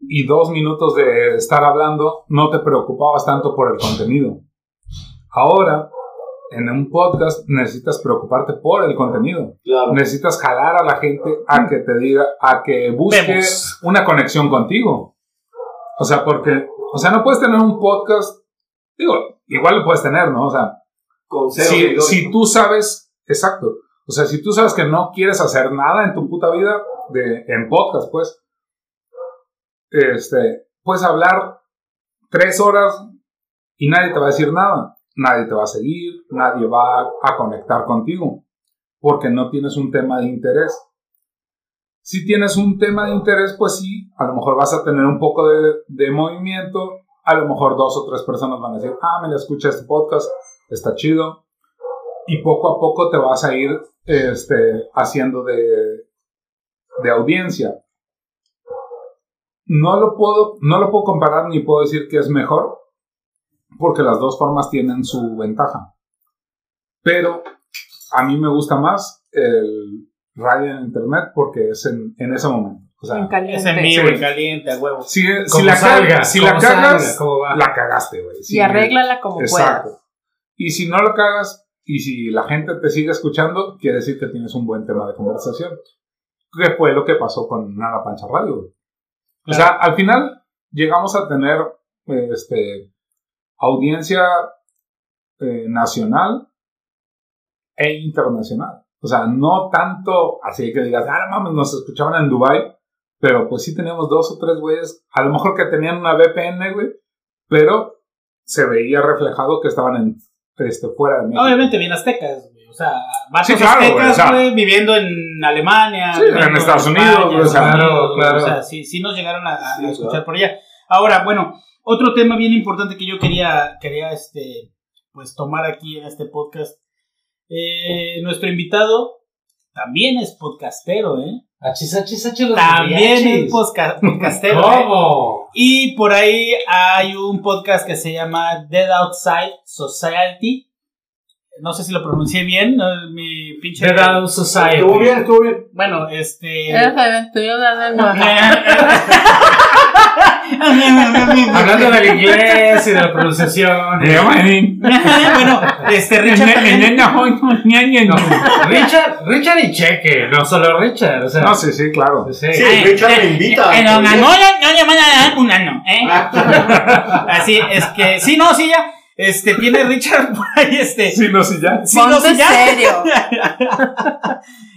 y 2 minutos de estar hablando, no te preocupabas tanto por el contenido. Ahora, en un podcast necesitas preocuparte por el contenido. Claro. Necesitas jalar a la gente a que te diga, a que busque Vemos. una conexión contigo. O sea, porque, o sea, no puedes tener un podcast, digo, igual lo puedes tener, ¿no? O sea, Con cero si, si tú sabes, exacto, o sea, si tú sabes que no quieres hacer nada en tu puta vida, de, en podcast, pues, este, puedes hablar tres horas y nadie te va a decir nada. nadie te va a seguir, nadie va a conectar contigo, porque no tienes un tema de interés. Si tienes un tema de interés, pues sí, a lo mejor vas a tener un poco de, de movimiento, a lo mejor dos o tres personas van a decir, ah, me escucha este podcast, está chido, y poco a poco te vas a ir este, haciendo de, de audiencia. No lo, puedo, no lo puedo comparar ni puedo decir que es mejor, porque las dos formas tienen su ventaja. Pero a mí me gusta más el radio en internet porque es en, en ese momento. O sea, En caliente. Es en vivo, Sí. en caliente, a huevo. si, si Como la, salga, cagas, si la cagas, salga, la cagaste, güey. Y Si- arréglala como Exacto. puedas. Y si no lo cagas y si la gente te sigue escuchando, quiere decir que tienes un buen tema de conversación. Que fue lo que pasó con Nana Pancha Radio. güey. O sea, al final llegamos a tener este, audiencia eh, nacional e internacional. O sea, no tanto así que digas, ah, mames, nos escuchaban en Dubai, pero pues sí teníamos dos o tres güeyes, a lo mejor que tenían una VPN, güey, pero se veía reflejado que estaban en, este, fuera de México. Obviamente bien aztecas, güey. O sea, vatos Sí, claro, güey, aztecas, o sea- güey, viviendo en Alemania. Sí, en Estados Unidos, o sea, claro. O sea, sí, sí nos llegaron a, a Sí, escuchar claro. por allá. Ahora, bueno, otro tema bien importante que yo quería, quería este, pues tomar aquí en este podcast. Eh, nuestro invitado también es podcastero, ¿eh? Achis, achis, achis, los También es posca- podcastero. ¿eh? ¿Cómo? Y por ahí hay un podcast que se llama Dead Outside Society. No sé si lo pronuncié bien, ¿no? mi pinche. The Down Society. Estuvo bien, estuvo bien. Bueno, este. Hablando del inglés y de la pronunciación. Eh, bueno, este Richard Richard, Richard y Cheque, no solo Richard. O sea, No, sí, sí, claro. sí. Sí, Richard me invita. En Angola no le van a dar un ano, ¿eh? Así es que, sí, no, sí, ya. Este, tiene Richard por ahí, este. Sí, no, sí, ya. Sí, no, sí, ya. serio.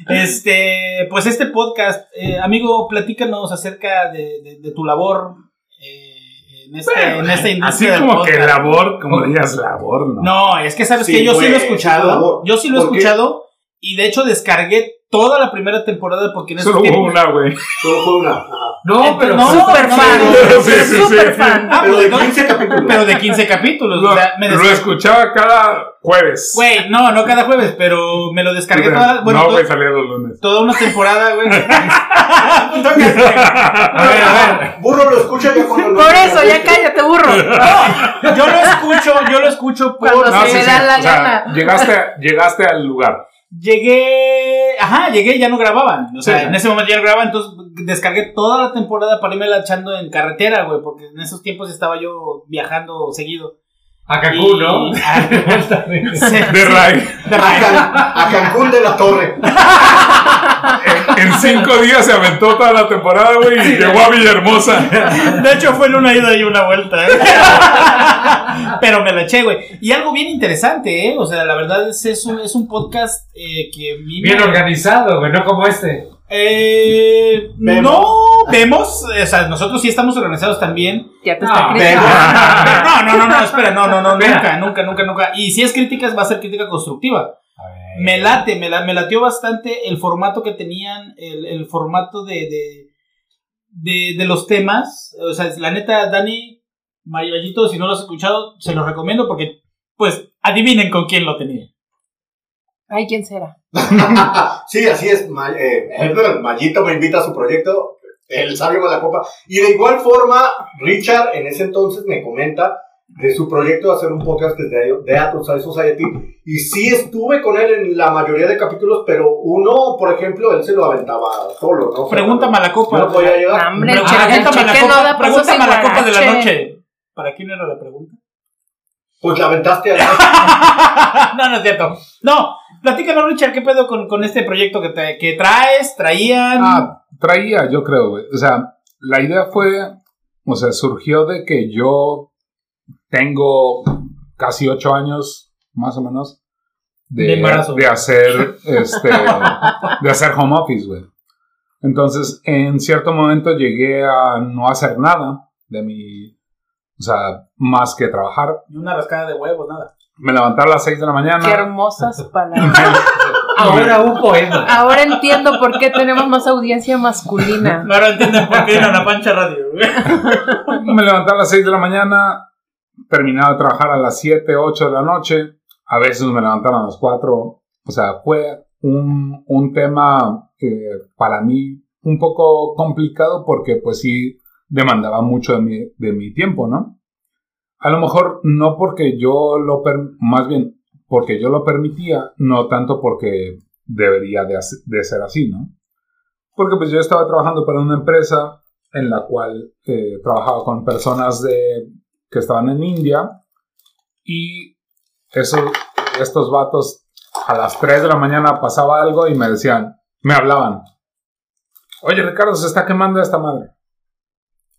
Este, pues este podcast, eh, amigo, platícanos acerca de, de- de tu labor eh, en, este, en esta Así industria del como que labor, como digas labor, ¿no? No, es que sabes Sí, que yo sí lo he escuchado. Yo sí lo he escuchado y de hecho descargué toda la primera temporada porque en esos Solo hubo tiempos- una, güey. Solo fue una. No, pero no, Super no, fan. no, Sí, sí, Super sí. fan. Ah, Pero de no, 15 capítulos. pero de 15 capítulos. Lo, o sea, me lo escuchaba cada jueves. Güey, no, no cada jueves, pero me lo descargué toda, bueno, no, güey, salía los lunes. toda una temporada, güey. A ver, a ver. Burro lo escucha ya cuando Por eso, ya cállate, burro. Yo lo escucho, yo lo escucho por Cuando No, se sí, me sí. da la o sea, gana. llegaste, llegaste al lugar. Llegué, ajá, llegué y ya no grababan. O sea, Sí. en ese momento ya no grababan, entonces descargué toda la temporada para irme echando en carretera, güey, porque en esos tiempos estaba yo viajando seguido. A Cancún, ¿no? Ah, De Ray. de A, Ray. Can- a Cancún de la Torre. En, en cinco días se aventó toda la temporada, güey, y llegó a Villahermosa. De hecho, fue en una ida y una vuelta, ¿eh? Pero me la eché, güey. Y algo bien interesante, ¿eh? O sea, la verdad es, es, un, es un podcast eh, que... me- Bien organizado, güey, no como este. Eh, no, vemos, o sea, nosotros sí estamos organizados también. Ya te No, está pero- criticando. No, no, no, no, espera, no, no, no, nunca, nunca, nunca, nunca. Y si es crítica, va a ser crítica constructiva. Me late, me, la, me latió bastante el formato que tenían, el, el formato de, de, de, de los temas. O sea, la neta, Dani, Mariballito, si no lo has escuchado, se los recomiendo porque, pues, adivinen con quién lo tenía. Ay, ¿quién será? Sí, así es. Ma- eh, me invita a su proyecto, El Sabio Malacopa. Y de igual forma, Richard en ese entonces me comenta de su proyecto de hacer un podcast es de, Society. Y sí estuve con él en la mayoría de capítulos, pero uno, por ejemplo, él se lo aventaba solo, ¿no? Pregunta Malacopa. No podía. No, hombre, Pregunta Malacopa, pregunta Malacopa de la noche. ¿Para quién era la pregunta? Pues la aventaste a no, no es cierto. No, platícanos, Richard, ¿qué pedo con, con este proyecto que, te- que traes? ¿Traían? Ah, traía, yo creo, güey. O sea, la idea fue, o sea, surgió de que yo tengo casi ocho años, más o menos, de, De hacer, este, de hacer home office, güey. Entonces, en cierto momento llegué a no hacer nada de mi, o sea, más que trabajar. Ni una rascada de huevos, nada. Me levantaba a las 6 de la mañana. Qué hermosas palabras. Ahora un poema. Ahora entiendo por qué tenemos más audiencia masculina. Ahora entienden por qué en la pancha radio. Me levantaba a las 6 de la mañana, terminaba de trabajar a las 7, 8 de la noche, a veces me levantaba a las 4, o sea, fue un, un tema eh, para mí un poco complicado porque pues sí demandaba mucho de mi, de mi tiempo, ¿no? A lo mejor no porque yo lo, per más bien porque yo lo permitía, no tanto porque debería de, ser así, ¿no? Porque pues yo estaba trabajando para una empresa en la cual eh, trabajaba con personas de, que estaban en India y eso, estos vatos a las 3 de la mañana pasaba algo y me decían, me hablaban, oye Ricardo, se está quemando esta madre.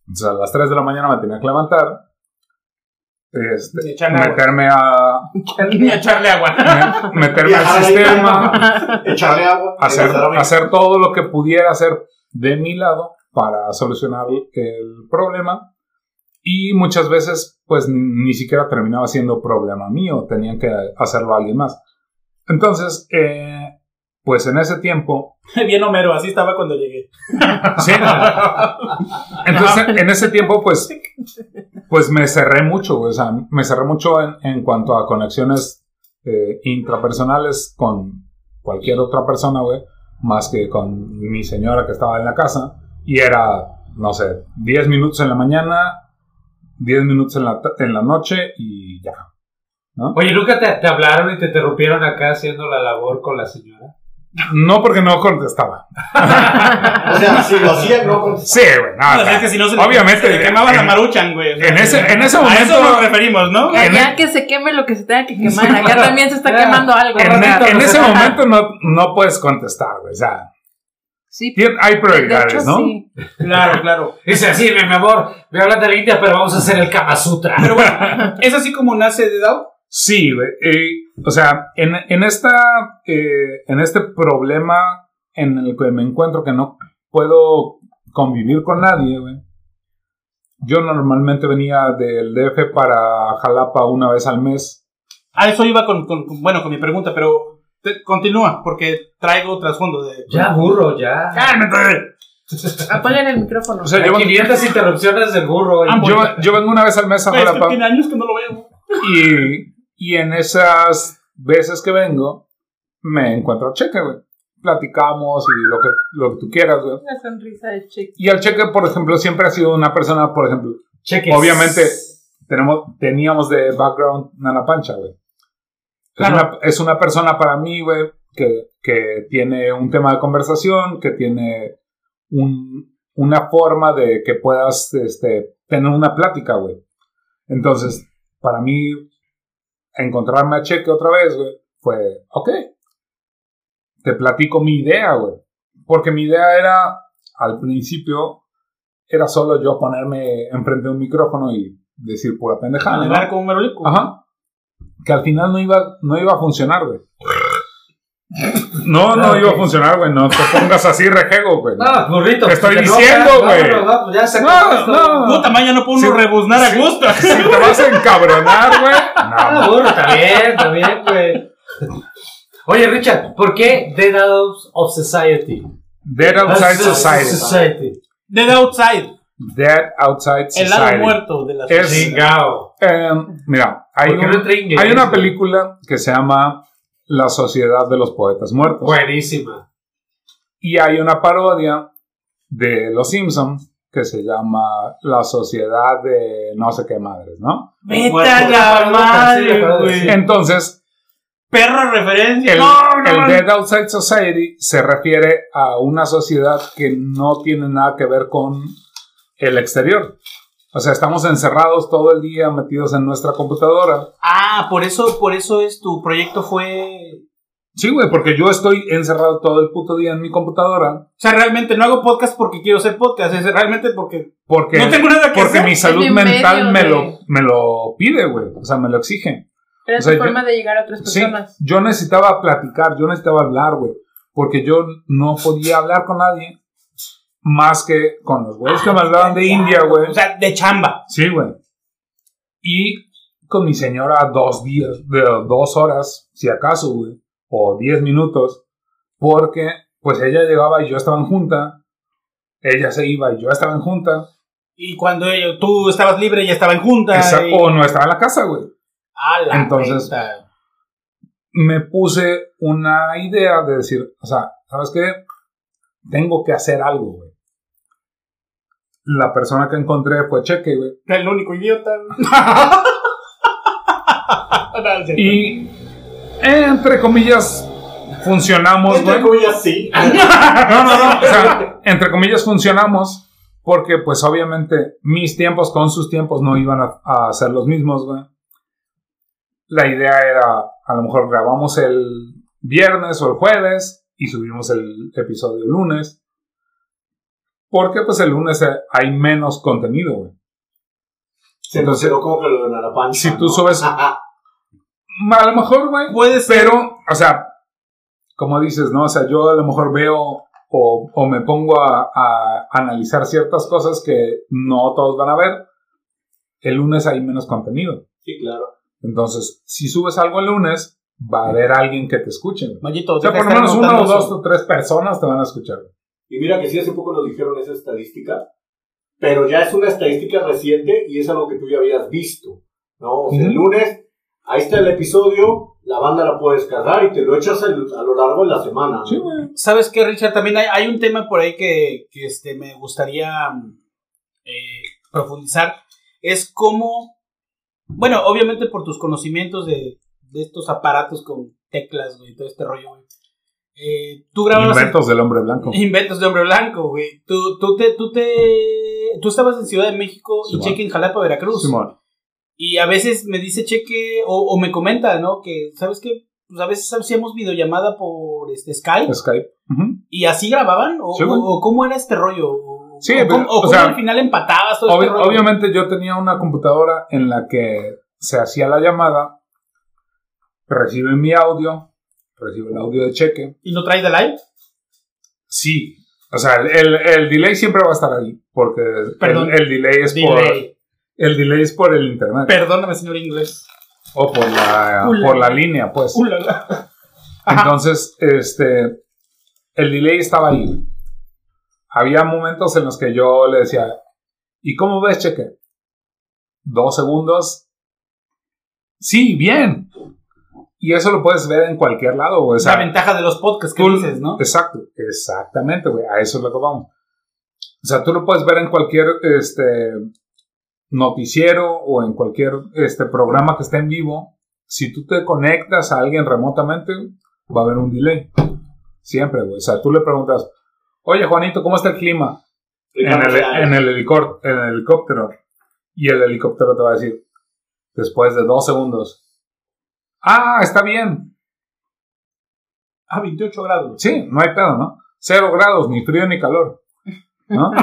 Entonces a las 3 de la mañana me tenía que levantar, este, Echarle agua. meterme a Ni echarle agua. me- meterme al sistema, Echarle agua. hacer, todo lo que pudiera hacer de mi lado para solucionar el problema. Y muchas veces, pues ni, ni siquiera terminaba siendo problema mío, tenían que hacerlo alguien más. Entonces, eh, pues en ese tiempo, Bien Homero, así estaba cuando llegué. sí, entonces en ese tiempo, pues, pues me cerré mucho, o sea, me cerré mucho en, en cuanto a conexiones eh, intrapersonales con cualquier otra persona, güey, más que con mi señora que estaba en la casa, y era, no sé, 10 minutos en la mañana, 10 minutos en la, en la noche y ya. Oye, ¿nunca te, te hablaron y te interrumpieron acá haciendo la labor con la señora? No porque no contestaba. O sea, si lo hacían, no con- Sí, güey, no, No, o sea, es que si no se obviamente, se le quemaba la en- maruchan, güey. O sea, en ese- en ese A momento- eso nos referimos, ¿no? Allá que se queme lo que se tenga que quemar. Acá también se está quemando algo. en, Correcto, en ese momento no, no puedes contestar, güey, o sea, Sí, hay de prioridades, hecho, ¿no? sí. Claro, claro. Dice así, mi amor, me hablan de la India, pero vamos a hacer el Kama Sutra. Pero bueno, ¿es así como nace de Dao? Sí, güey. eh, o sea, en, en, esta, eh, en este problema en el que me encuentro que no puedo convivir con nadie, güey. Yo normalmente venía del DF para Jalapa una vez al mes. A eso iba con, con- con- bueno, con mi pregunta, pero te- continúa, porque traigo trasfondo de... ya, burro, ya. ¡Cálmate! Apaguen el micrófono. O sea, Hay yo, 500 interrupciones del burro. Ah, yo, yo vengo una vez al mes a Güey, es que Jalapa tiene años que no lo veo. y, y en esas veces que vengo me encuentro al cheque, güey. Platicamos y lo que, lo que tú quieras, güey. Una sonrisa de chico. Y al cheque, por ejemplo, siempre ha sido una persona, por ejemplo, Cheques. Obviamente tenemos, teníamos de background Nana Pancha, güey. Claro. Es, una, es una persona para mí, güey, que, que tiene un tema de conversación, que tiene un, una forma de que puedas este, tener una plática, güey. Entonces, para mí, encontrarme a Cheque otra vez, güey, fue, ok, te platico mi idea, güey. Porque mi idea era, al principio, era solo yo ponerme enfrente de un micrófono y decir pura pendejada, ¿no? Como merolico. Ajá. Que al final no iba, no iba a funcionar, güey. No, no Ah, iba a funcionar, güey. No te pongas así rejego, güey. No, burrito. Te estoy diciendo, güey. ya se No, acabó esto. no. Puta, mañana no puedo Sí. uno rebuznar a gusto. Si te vas a encabronar, güey. Ah, No. burro, está bien, está bien, güey. Oye, Richard, ¿por qué Dead Out of Society? Dead Outside Society. Society. Dead Outside, Dead Outside el lado Society. muerto de la Es- Chingao. Eh, mira, hay, ¿Por qué un- no hay una película que se llama La Sociedad de los Poetas Muertos. Buenísima. Y hay una parodia de Los Simpsons que se llama La Sociedad de no sé qué madres, ¿no? Vete la madre, güey. Entonces, Perro referencia. el, no, no, el. Dead Outside Society se refiere a una sociedad que no tiene nada que ver con el exterior. O sea, estamos encerrados todo el día metidos en nuestra computadora. Ah, por eso, por eso es tu proyecto fue. Sí, güey, porque yo estoy encerrado todo el puto día en mi computadora. O sea, realmente no hago podcast porque quiero hacer podcast, es realmente porque Porque, no tengo nada que porque hacer. mi salud en mental medio me lo, me lo pide, güey. O sea, me lo exige. Pero O es sea, tu yo- forma de llegar a otras Sí, personas. yo necesitaba platicar, yo necesitaba hablar, güey. Porque yo no podía hablar con nadie más que con los güeyes que me hablaban de India, güey. O sea, de chamba. Sí, güey. Y con mi señora dos días, de dos horas, si acaso, güey, o diez minutos, porque pues ella llegaba y yo estaba en junta, ella se iba y yo estaba en junta, Y cuando ella- tú estabas libre, ella estaba en junta. esa- y- o no estaba en la casa, güey. A la Entonces-. Me puse una idea de decir, o sea, ¿sabes qué? Tengo que hacer algo, güey. La persona que encontré fue Cheque, güey. El único idiota. Y entre comillas funcionamos, Entre güey. comillas, sí. No, no, no. O sea, entre comillas funcionamos porque pues obviamente mis tiempos con sus tiempos no iban a, a ser los mismos, güey. La idea era, a lo mejor grabamos el viernes o el jueves y subimos el episodio el lunes. Porque pues el lunes eh, hay menos contenido, güey. Se Entonces- como que lo de la pancha. Si tú ¿no? subes- A lo mejor, güey, Puede ser. Pero, o sea, como dices, ¿no? O sea, yo a lo mejor veo o, o me pongo a, a analizar ciertas cosas que no todos van a ver. El lunes hay menos contenido. Sí, claro. Entonces, si subes algo el lunes, va a haber alguien que te escuche. güey. Mayito, O sea, por lo menos una o dos o tres personas te van a escuchar. Y mira que sí, hace poco nos dijeron esa estadística, pero ya es una estadística reciente y es algo que tú ya habías visto, ¿no? O sea, el lunes, ahí está el episodio, la banda la puede descargar y te lo echas a lo largo de la semana. ¿no? Sí, güey. ¿Sabes qué, Richard? También hay, hay un tema por ahí que, que, este, me gustaría mm, eh, profundizar. Es cómo, bueno, obviamente por tus conocimientos de, de estos aparatos con teclas, güey, todo este rollo, güey. Eh, tú grababas... Inventos del hombre blanco. Inventos de hombre blanco, güey. Tú, tú, te, tú, te, tú estabas en Ciudad de México y. Cheque en Jalapa, Veracruz. Simón. Y a veces me dice Cheque, o, o me comenta, ¿no? Que, ¿sabes qué? Pues a veces hacíamos videollamada por este, Skype. Skype. ¿Y así grababan? ¿O, Sí, güey. o- o cómo era este rollo? ¿O, Sí, o pero, cómo, o o cómo sea, al final empatabas todo Obvi- este rollo? obviamente yo tenía una computadora en la que se hacía la llamada, recibe mi audio, recibe el audio de cheque. ¿Y no traes de live? Sí, o sea, el, el delay siempre va a estar ahí, porque el, Perdón. el delay es por el delay es por el internet Perdóname, señor inglés. o por la por la línea, pues. Entonces, este el delay estaba ahí. Había momentos en los que yo le decía, ¿y cómo ves, cheque? Dos segundos. Sí, bien. Y eso lo puedes ver en cualquier lado, güey. O sea, la ventaja de los podcasts que tú- dices, ¿no? Exacto, exactamente, güey. A eso es lo que vamos. O sea, tú lo puedes ver en cualquier este, noticiero o en cualquier este, programa que esté en vivo. Si tú te conectas a alguien remotamente, va a haber un delay. Siempre, güey. O sea, tú le preguntas, oye, Juanito, ¿cómo está el clima? En el, Sáenz. en, el helicóptero, en el helicóptero. Y el helicóptero te va a decir, después de dos segundos, ah, está bien. A 28 grados. Sí, no hay pedo, ¿no? Cero grados, ni frío ni calor. ¿No?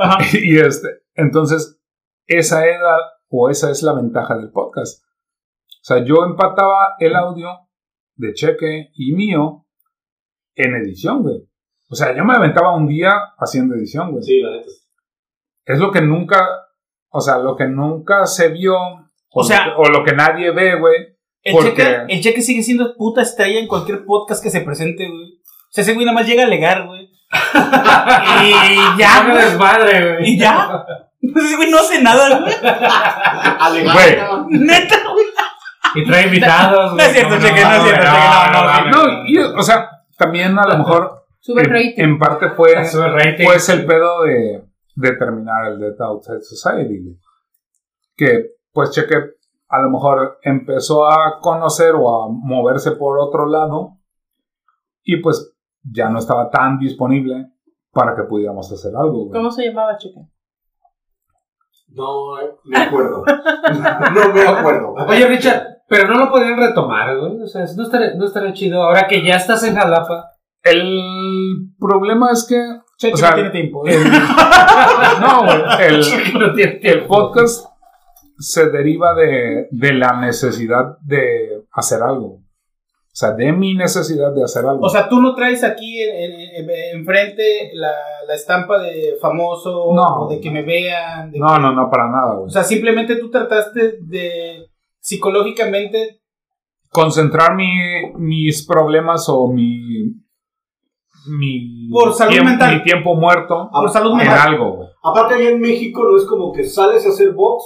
Y este, entonces, esa era o esa es la ventaja del podcast. O sea, yo empataba el audio de Cheque y mío en edición, güey. O sea, yo me aventaba un día haciendo edición, güey. Sí, la neta. Es lo que nunca, o sea, lo que nunca se vio, o, O sea- lo que, o lo que nadie ve, güey. El, Porque- cheque, el cheque sigue siendo puta estrella en cualquier podcast que se presente, güey. O sea, ese güey nada más llega a alegar, güey. y ya, desmadre, güey. Y ya. Ese güey no hace nada, güey. Alegar, Güey. Neta, güey. Y trae invitados, No es cierto, Cheque, no es cierto, Cheque, no, no, no, No, y, o sea, también a lo mejor Sube rating. en parte fue, Sube rating. pues el pedo de, de terminar el Death Outside Society. güey. Que, pues, Cheque a lo mejor empezó a conocer o a moverse por otro lado y pues ya no estaba tan disponible para que pudiéramos hacer algo. güey. ¿Cómo se llamaba, Cheque? No eh, me acuerdo. no me acuerdo. Oye, Richard, pero no lo podrían retomar, güey. O sea, no estaría, no estaría chido. Ahora que ya estás en Jalapa. El problema es que... Cheque o sea, no tiene tiempo. el- no, güey, el, no tiene el tiempo. podcast se deriva de, de la necesidad de hacer algo. O sea, de mi necesidad de hacer algo. O sea, tú no traes aquí en- en- en- enfrente la, la estampa de famoso No. o de que me vean. de No, que- no, no, para nada, güey. O sea, simplemente tú trataste de psicológicamente. concentrar mi- mis problemas o mi. Mi, Por salud tiemp- mental. mi tiempo muerto Por salud en mental. algo, güey. Aparte, allá en México no es como que sales a hacer box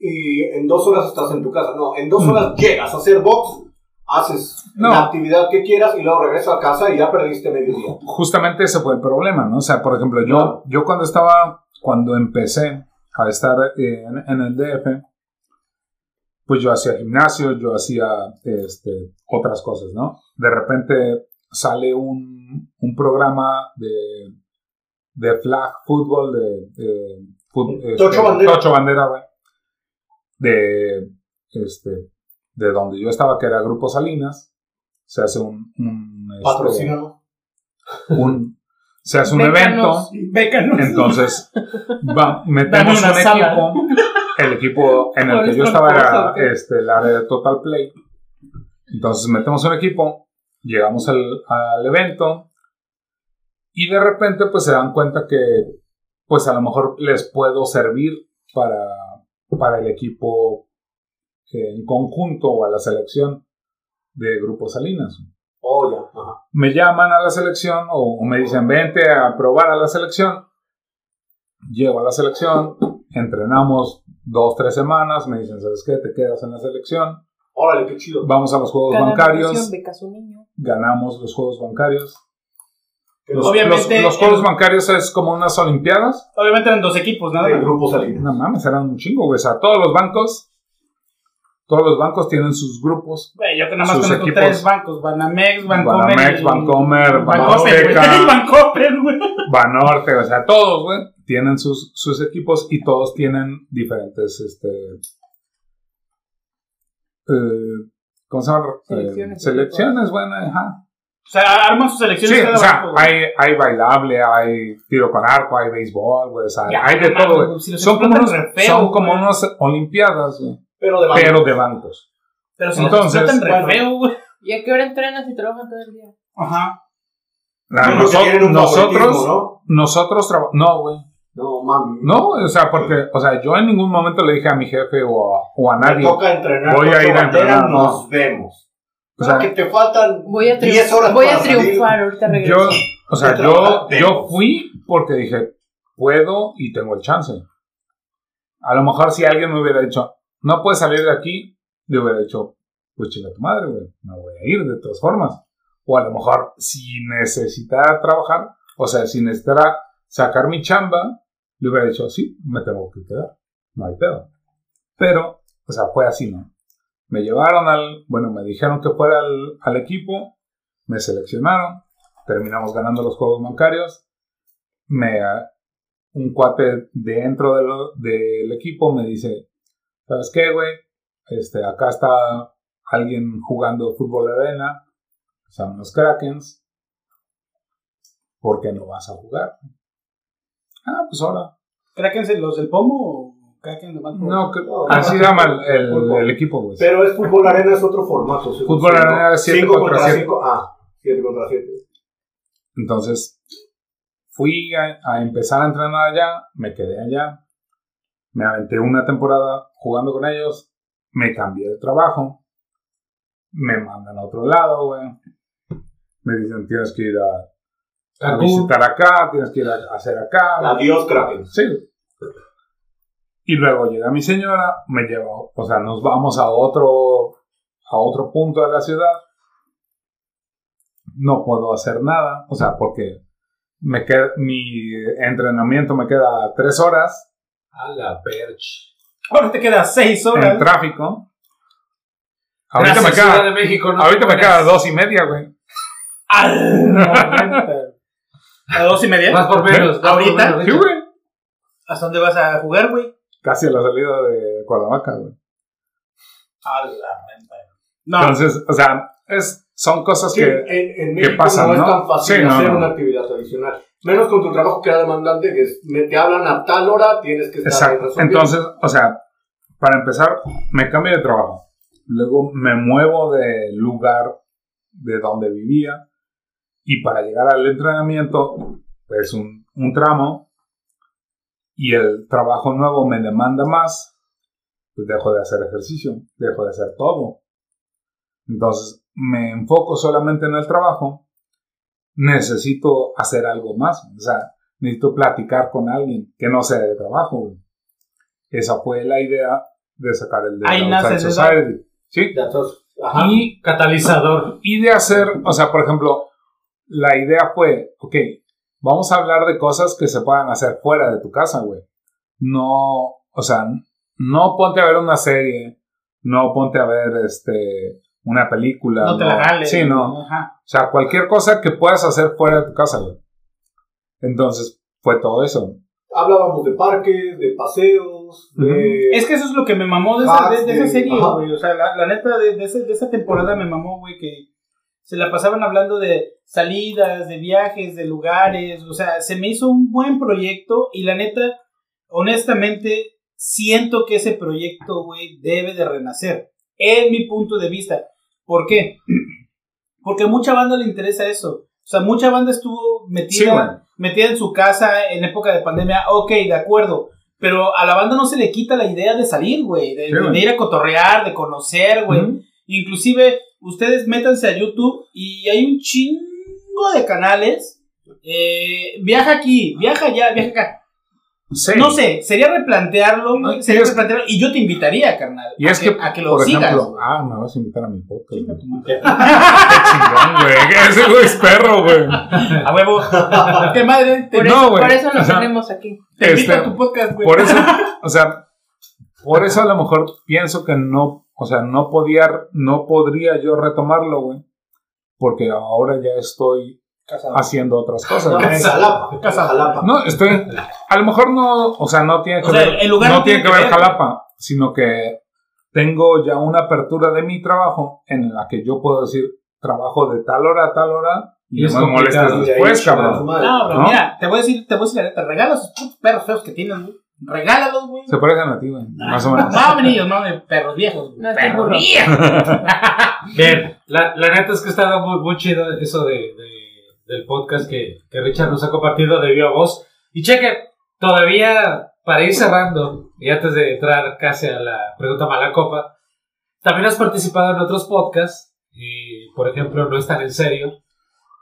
y en dos horas estás en tu casa. No, en dos horas llegas a hacer box, haces No. la actividad que quieras y luego regresas a casa y ya perdiste medio día. Justamente ese fue el problema, ¿no? O sea, por ejemplo, yo, yo cuando estaba, cuando empecé a estar eh, en, en el DF, pues yo hacía gimnasio, yo hacía este, otras cosas, ¿no? De repente sale un, un programa de, de flag fútbol, de, de este, Tocho Bandera. Tocho Bandera. De, este, de donde yo estaba, que era Grupo Salinas. Se hace un... un este, Patrocínalo. un, se hace un Bécanos. evento, Bécanos. entonces va- metemos un sala. equipo, el equipo en el ¿Cuál que yo estaba era este, el área de Total Play, entonces metemos un equipo, llegamos al, al evento y de repente pues se dan cuenta que pues a lo mejor les puedo servir para, para el equipo en conjunto o a la selección de Grupo Salinas Oh, ya. Ajá. me llaman a la selección o me dicen vente a probar a la selección. Llego a la selección, entrenamos dos, tres semanas, me dicen, ¿sabes qué? Te quedas en la selección, Órale, qué chido. vamos a los juegos Cada bancarios, ganamos los juegos bancarios. Que Los, Obviamente, los- los juegos el- bancarios es como unas olimpiadas. Obviamente eran dos equipos, ¿no? del grupo Salinas. No mames, eran un chingo, güey. O sea, todos los bancos, todos los bancos tienen sus grupos. Güey, yo que nada más Sus conozco equipos. tres bancos: Banamex, Bancomer. Banamex, Bancomer, Bancomer. Bancomer, güey. Banorte, o sea, todos, güey, tienen sus, sus equipos y todos tienen diferentes, este, eh, ¿cómo se llama? Eh, Selecciones. selecciones, bueno, ajá. O sea, arman sus selecciones Sí, cada o sea, banco, hay, hay bailable, hay tiro con arco, hay béisbol, güey, o sea, Ya, hay de todo, güey. si Son como, unos, feo, son como güey. unas olimpiadas, güey, Pero de banco. pero de bancos. Pero si Entonces, los re bueno. feo, güey. ¿Y a qué hora entrenas y trabajan todo el día? Ajá. Un nosotros, favoritismo, ¿no? nosotros trabajamos, no, güey. No, mami. No, o sea, porque, o sea, yo en ningún momento le dije a mi jefe o a, o a Me nadie. toca entrenar. Voy a ir a entrenar, ¿no? Nos vemos. O sea, que te faltan Voy a, 10 horas triunfar. Voy para a salir. triunfar, ahorita regreso. Yo, o sea, yo, yo fui porque dije, puedo y tengo el chance. A lo mejor si alguien me hubiera dicho, no puedes salir de aquí, le hubiera dicho, pues chinga tu madre, güey, me voy a ir de todas formas. O a lo mejor si necesitara trabajar, o sea, si necesitara sacar mi chamba, le hubiera dicho, sí, me tengo que quedar, no hay pedo. Pero, o sea, fue así, ¿no? Me llevaron al, bueno, me dijeron que fuera al, al equipo, me seleccionaron, terminamos ganando los juegos bancarios, me, un cuate dentro de del equipo me dice, ¿sabes qué, güey? Este, acá está alguien jugando fútbol de arena, son los Krakens, ¿por qué no vas a jugar? Ah, pues ahora. ¿Kraken los del pomo No, que- No, así llama el, el- el equipo, güey. Pero es fútbol arena, es otro formato. sí. Fútbol arena es siete cinco contra contra siete. 5. Ah, 7 contra 7. Entonces, fui a, a empezar a entrenar allá, me quedé allá, me aventé una temporada jugando con ellos, me cambié de trabajo, me mandan a otro lado, güey. Me dicen, tienes que ir a, a visitar acá, tienes que ir a hacer acá. Adiós, Kraken. Sí. Y luego llega mi señora, me lleva, o sea, nos vamos a otro, a otro punto de la ciudad. No puedo hacer nada, o sea, porque me queda, mi entrenamiento me queda tres horas A la perch. Ahora te quedas seis horas. en tráfico. Ahorita Gracias, me queda, de México, no ahorita me queda dos y media, güey. ¿A dos y media? Más por menos. ¿Ahorita? menos, Sí, güey. ¿Hasta dónde vas a jugar, güey? Casi a la salida de Cuernavaca, güey. No, Entonces, o sea, es, son cosas Sí, que... en, en ¿qué México pasa, no, es tan fácil Sí, no, hacer no. una actividad adicional. Menos con tu trabajo que era demandante, que es, me- te hablan a tal hora, tienes que estar Exacto. Entonces, o sea, para empezar, me cambio de trabajo. Luego me muevo de lugar de donde vivía. Y para llegar al entrenamiento, pues un, un tramo y el trabajo nuevo me demanda más, pues dejo de hacer ejercicio, dejo de hacer todo. Entonces me enfoco solamente en el trabajo, necesito hacer algo más, o sea, necesito platicar con alguien que no sea de trabajo. Esa fue la idea de sacar el de Ahí la nace Society. ¿Sí? Ajá. Y catalizador. Y de hacer, o sea, por ejemplo, la idea fue, ok, vamos a hablar de cosas que se puedan hacer fuera de tu casa, güey. No, o sea, no ponte a ver una serie, no ponte a ver, este, una película. No te la jales. Sí, no. Ajá. O sea, cualquier cosa que puedas hacer fuera de tu casa, güey. Entonces, fue todo eso. Hablábamos de parques, de paseos, de... Es que eso es lo que me mamó de esa, de, de esa serie, güey. O sea, la, la neta de, de, ese- de esa temporada me mamó, güey, que se la pasaban hablando de salidas, de viajes, de lugares. O sea, se me hizo un buen proyecto y la neta, honestamente, siento que ese proyecto, güey, debe de renacer. En mi punto de vista. ¿Por qué? Porque a mucha banda le interesa eso. O sea, mucha banda estuvo metida metida en su casa en época de pandemia, ok, de acuerdo. Pero a la banda no se le quita la idea de salir, güey. De, Sí, ir a cotorrear, de conocer, güey. Inclusive, ustedes métanse a YouTube y hay un chingo de canales. Eh, viaja aquí, viaja allá, viaja acá. Sí. No sé, sería replantearlo, sería es- replantearlo. Y yo te invitaría, carnal. Y a es que, a que lo por sigas. ejemplo, ah, me vas a invitar a mi podcast. Qué chingón, güey. Ese güey es perro, güey. A huevo. Qué madre. Te, Por, No, eso, güey. por eso lo O sea, tenemos aquí. te invito este, a tu podcast, güey. Por eso, o sea, por eso a lo mejor pienso que no, o sea, no podía, no podría yo retomarlo, güey. Porque ahora ya estoy haciendo otras cosas. No, Casa. Jalapa. No, estoy, a lo mejor no, o sea, no tiene que O sea, ver, el lugar no no tiene que que ver. Jalapa, sino que tengo ya una apertura de mi trabajo en la que yo puedo decir trabajo de tal hora a tal hora y Y es no me ahí después, cabrón. No, pero ¿No? mira, te voy a decir, te voy a decir la neta, regala esos perros feos que tienen, güey. Regálalos, güey. Se parecen a ti, güey, más o menos. No, niños, no, de perros viejos. güey. No, perros viejos. Bien, la, la neta es que está muy, muy chido eso de, de- del podcast que, que Richard nos ha compartido de viva voz. Y cheque, todavía para ir cerrando, y antes de entrar casi a la pregunta mala copa, también has participado en otros podcasts, y por ejemplo, No están en serio.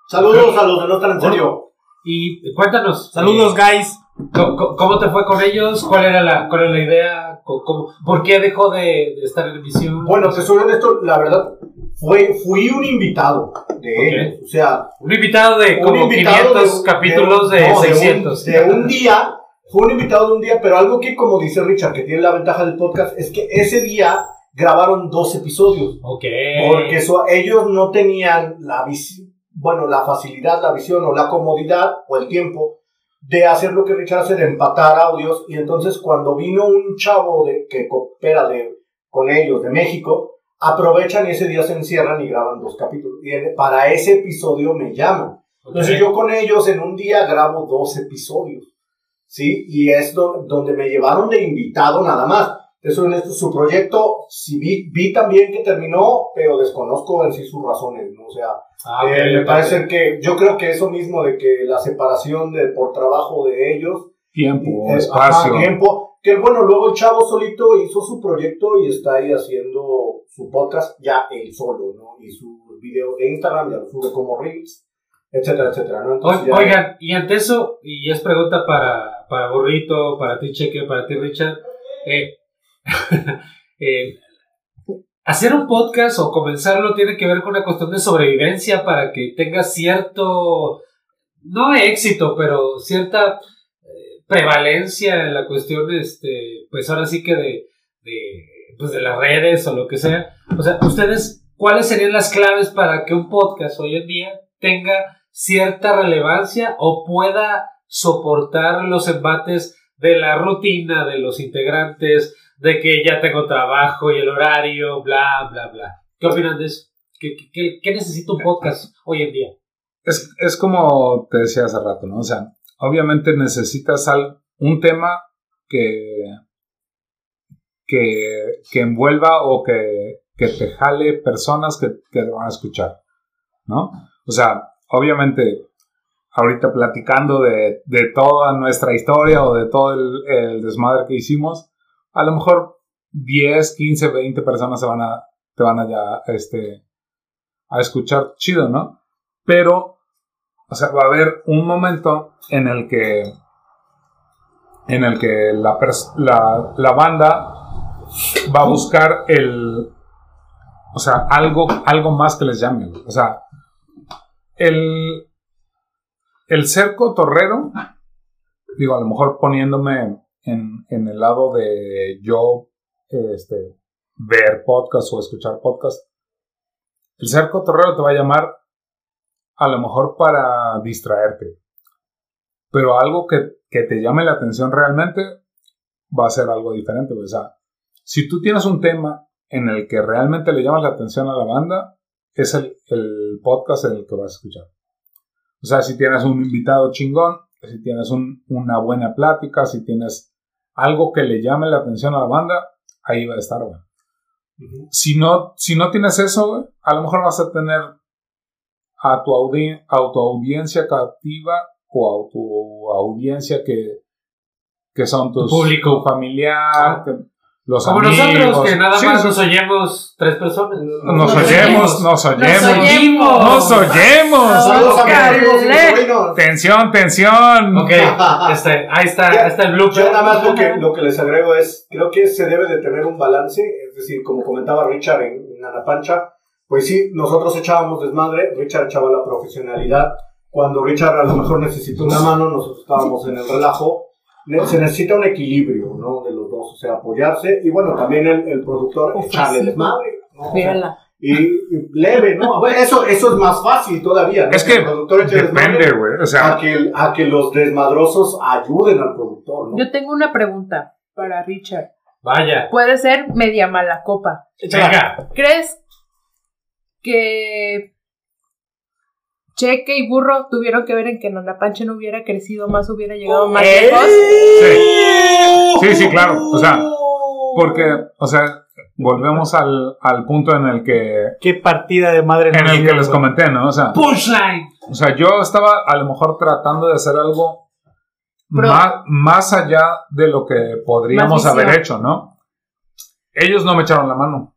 Saludos a los de No Están en Serio. Y cuéntanos. Saludos, eh, guys. ¿Cómo, cómo- te fue con ellos? ¿Cuál era la, cuál era la idea? ¿Cómo- cómo- ¿Por qué dejó de, de estar en emisión? Bueno, te soy honesto, la verdad, fue, fui un invitado de Ok. ellos. O sea, Un invitado de un como invitado 500 de- capítulos de, no, un- 600. De un, día, fue un invitado de un día, pero algo que, como dice Richard, que tiene la ventaja del podcast, es que ese día grabaron dos episodios. Ok. Porque eso, ellos no tenían la visión, bueno, la facilidad, la visión o la comodidad o el tiempo de hacer lo que Richard hace, de empatar audios. Y entonces cuando vino un chavo de, que coopera de, con ellos de México, aprovechan y ese día se encierran y graban dos capítulos. Y para ese episodio me llaman. Ok. Entonces yo con ellos en un día grabo dos episodios. ¿Sí? Y es do- donde me llevaron de invitado nada más. Eso en esto, su proyecto, sí vi, vi también que terminó, pero desconozco en sí sus razones, ¿no? O sea, Ah, eh, me ok. parece que, yo creo que eso mismo de que la separación de, por trabajo de ellos, Tiempo, eh, espacio. ajá, tiempo, que bueno, luego el chavo solito hizo su proyecto y está ahí haciendo su podcast ya él solo, ¿no? Y sus videos de Instagram ya los sube como Reels, etcétera, etcétera, ¿no? Entonces, ya- Oigan, y ante eso, y es pregunta para, para Burrito, para ti Cheque, para ti Richard, eh, eh, hacer un podcast o comenzarlo tiene que ver con una cuestión de sobrevivencia para que tenga cierto, no éxito, pero cierta eh, prevalencia en la cuestión, este, pues ahora sí que de, de, pues de las redes o lo que sea. O sea, ustedes, ¿cuáles serían las claves para que un podcast hoy en día tenga cierta relevancia o pueda soportar los embates de la rutina de los integrantes, de que ya tengo trabajo y el horario, bla, bla, bla. ¿Qué opinan de eso? ¿Qué, qué- qué- necesita un podcast hoy en día? Es, es como te decía hace rato, ¿no? O sea, obviamente necesitas al- un tema que, que, que envuelva o que, que te jale personas que, que te van a escuchar, ¿no? O sea, obviamente ahorita platicando de, de toda nuestra historia o de todo el, el desmadre que hicimos, a lo mejor 10, 15, 20 personas se van a, te van a ya, este, a escuchar chido, ¿no? Pero, o sea, va a haber un momento en el que, en el que la, la, la banda va a buscar el, o sea, algo, algo más que les llame, o sea, el, el ser cotorrero, digo, a lo mejor poniéndome en, en el lado de yo, este, ver podcast o escuchar podcast, el ser cotorrero te va a llamar a lo mejor para distraerte, pero algo que, que te llame la atención realmente va a ser algo diferente, o sea, si tú tienes un tema en el que realmente le llamas la atención a la banda, es el, el podcast en el que vas a escuchar. O sea, si tienes un invitado chingón, si tienes un- una buena plática, si tienes algo que le llame la atención a la banda, ahí va a estar, güey. Si no, si no tienes eso, güey, a lo mejor vas a tener a tu, audi- a tu audiencia captiva o a tu audiencia que, que son tus Tu público. tu familiar, que- los Como amigos. nosotros, que nada Sí, más sí, nos oyemos tres personas. nos oyemos, nos oyemos, oyemos. nos oyemos. Saludos amigos y mis sobrinos. Tensión, tensión. Ok, este, ahí está, ahí está el blooper. Yo nada más lo que, lo que les agrego es, creo que se debe de tener un balance, es decir, como comentaba Richard en, en Anapancha, pues sí, nosotros echábamos desmadre, Richard echaba la profesionalidad, cuando Richard a lo mejor necesitó una mano, nosotros estábamos en el relajo, se necesita un equilibrio, ¿no? De los dos, o sea, apoyarse, y bueno, también el, el productor echarle desmadre, ¿no? O sea, Mírala. y, y leve, ¿no? Bueno, Eso, eso es más fácil todavía, ¿no? Es que el productor depende, güey. O a sea, que, a que los desmadrosos ayuden al productor, ¿no? Yo tengo una pregunta para Richard. Vaya. Puede ser media mala copa. Venga. ¿Crees que Cheque y Burro tuvieron que ver en que Nanapanche no hubiera crecido más, hubiera llegado más ¡Eh! lejos? sí. Sí, sí, claro. O sea, porque, o sea, volvemos al, al punto en el que, Qué partida de madre en el que les comenté, ¿no? O sea, Punchline. o sea, yo estaba a lo mejor tratando de hacer algo más, más allá de lo que podríamos haber hecho, ¿no? Ellos no me echaron la mano.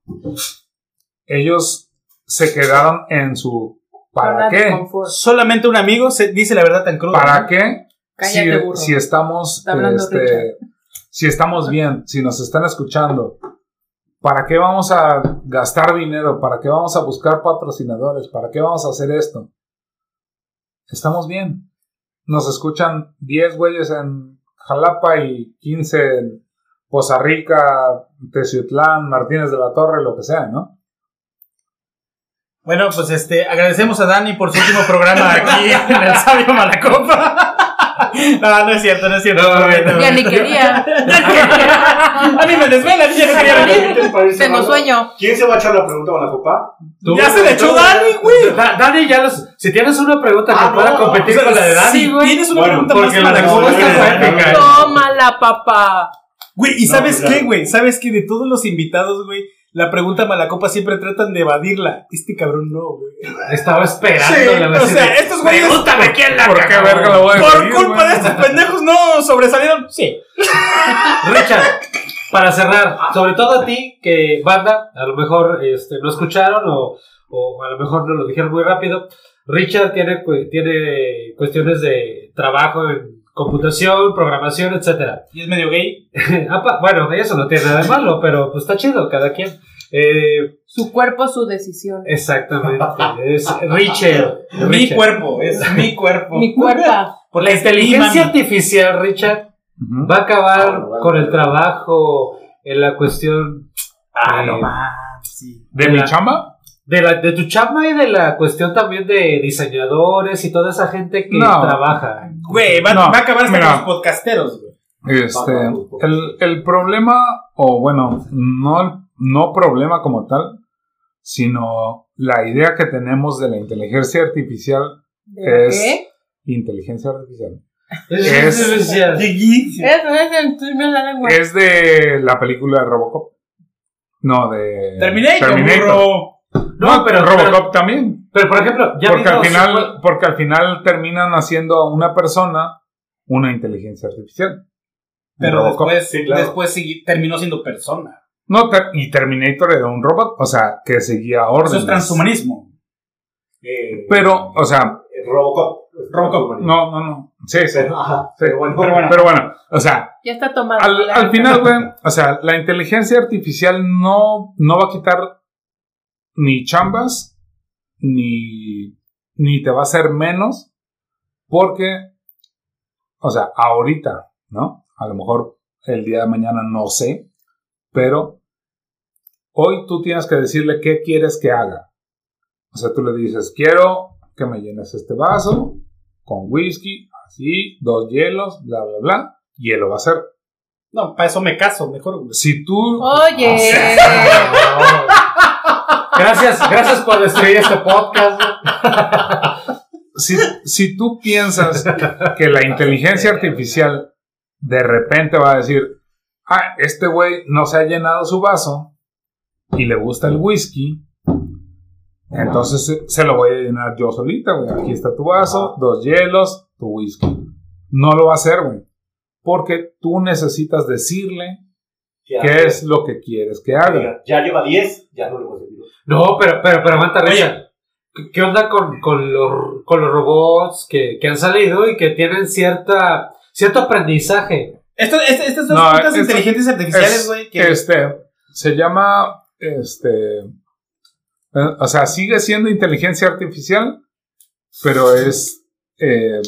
Ellos se quedaron en su ¿para qué? Solamente un amigo se dice la verdad tan cruda. ¿Para ¿no? qué? Cállate, si, burro. si estamos este, si estamos bien, si nos están escuchando, ¿para qué vamos a gastar dinero? ¿Para qué vamos a buscar patrocinadores? ¿Para qué vamos a hacer esto? Estamos bien. Nos escuchan 10 güeyes en Jalapa y 15 en Poza Rica, Teciutlán, Martínez de la Torre, lo que sea, ¿no? Bueno, pues este, agradecemos a Dani por su último programa aquí en el Sabio Malacopa. No, no es cierto, no es cierto. No, no, no, no, Ya ni quería. A mí me desvelan, ya no quería venir. ¿Qué Tengo sueño. ¿Quién se va a echar la pregunta con la copa? Tú- Ya se le echó Dani, güey. Da- Dani, ya los. Si tienes una pregunta que Ah, pueda no, no, competir O sea, con la de Dani, si güey. tienes una Bueno, pregunta porque más la fue épica. Tómala, papá. Güey, ¿y No, sabes pues, qué, güey? ¿Sabes que de todos los invitados, güey, la pregunta malacopa siempre tratan de evadirla? Este cabrón no, güey. Estaba esperando. Sí, la o verdad. sea, estos güeyes- Pregúntame quién la ¿Por qué cagó. verga lo voy a Por decir, culpa güey? de estos pendejos no sobresalieron. Sí. Richard, para cerrar, sobre todo a ti, que banda, a lo mejor este, no escucharon o, o a lo mejor no lo dijeron muy rápido. Richard tiene, cu- tiene cuestiones de trabajo en computación, programación, etcétera. Y es medio gay. Bueno, eso no tiene nada de malo, pero pues está chido, cada quien. Eh, Su cuerpo, su decisión. exactamente, es Richard. Mi Richard. cuerpo, es mi cuerpo. Mi cuerpo. Por La inteligencia artificial, Richard, va a acabar Ah, bueno, con el trabajo en la cuestión Ah, Eh, no sí. ¿De de mi la- chamba? De, la, de tu chamba y de la cuestión también de diseñadores y toda esa gente que No. trabaja. Güey, va, No, va a acabar hasta mira. los podcasteros, güey. Este, el, el problema, o bueno, no, no problema como tal, sino la idea que tenemos de la inteligencia artificial, ¿De Es- qué? inteligencia artificial, Es, es de la película de Robocop. No, de Terminator, Terminator. No, pero Robocop también. Pero por ejemplo, ya Porque al, final, porque al final terminan haciendo a una persona una inteligencia artificial. Pero Robocop. después, Sí, claro. después sigui- terminó siendo persona. No, ter- y Terminator era un robot, o sea, que seguía Eso órdenes. es transhumanismo. Eh, Pero, o sea, eh, Robocop. Robocop. no, no, no. Sí, sí. Pero, ajá, sí. pero bueno, Pero bueno. Pero bueno, o sea, Ya está tomado. al, al final, güey, o sea, la inteligencia artificial no, no va a quitar ni chambas, ni, ni te va a hacer menos, porque, o sea, ahorita, ¿no? A lo mejor el día de mañana no sé, pero hoy tú tienes que decirle qué quieres que haga. O sea, tú le dices, quiero que me llenes este vaso con whisky, así, dos hielos, bla, bla, bla, y él lo va a hacer. No, para eso me caso, mejor. Si tú... Oye. Gracias, gracias por destruir este podcast. Si, si tú piensas que la inteligencia artificial de repente va a decir, ah, este güey no se ha llenado su vaso y le gusta el whisky, entonces se, lo voy a llenar yo solita, güey. Aquí está tu vaso, dos hielos, tu whisky. No lo va a hacer, güey. Porque tú necesitas decirle ya, qué es lo que quieres que haga. Mira, ya lleva 10, ya no le voy a. No, pero, pero, pero aguanta. Richard. ¿Qué- ¿Qué onda con, con, los, con los robots que, que han salido y que tienen cierta, cierto aprendizaje? Esto, este- estas dos No, putas inteligencias artificiales, Es- güey, que Este, se llama, este, eh, o sea, sigue siendo inteligencia artificial, pero es eh,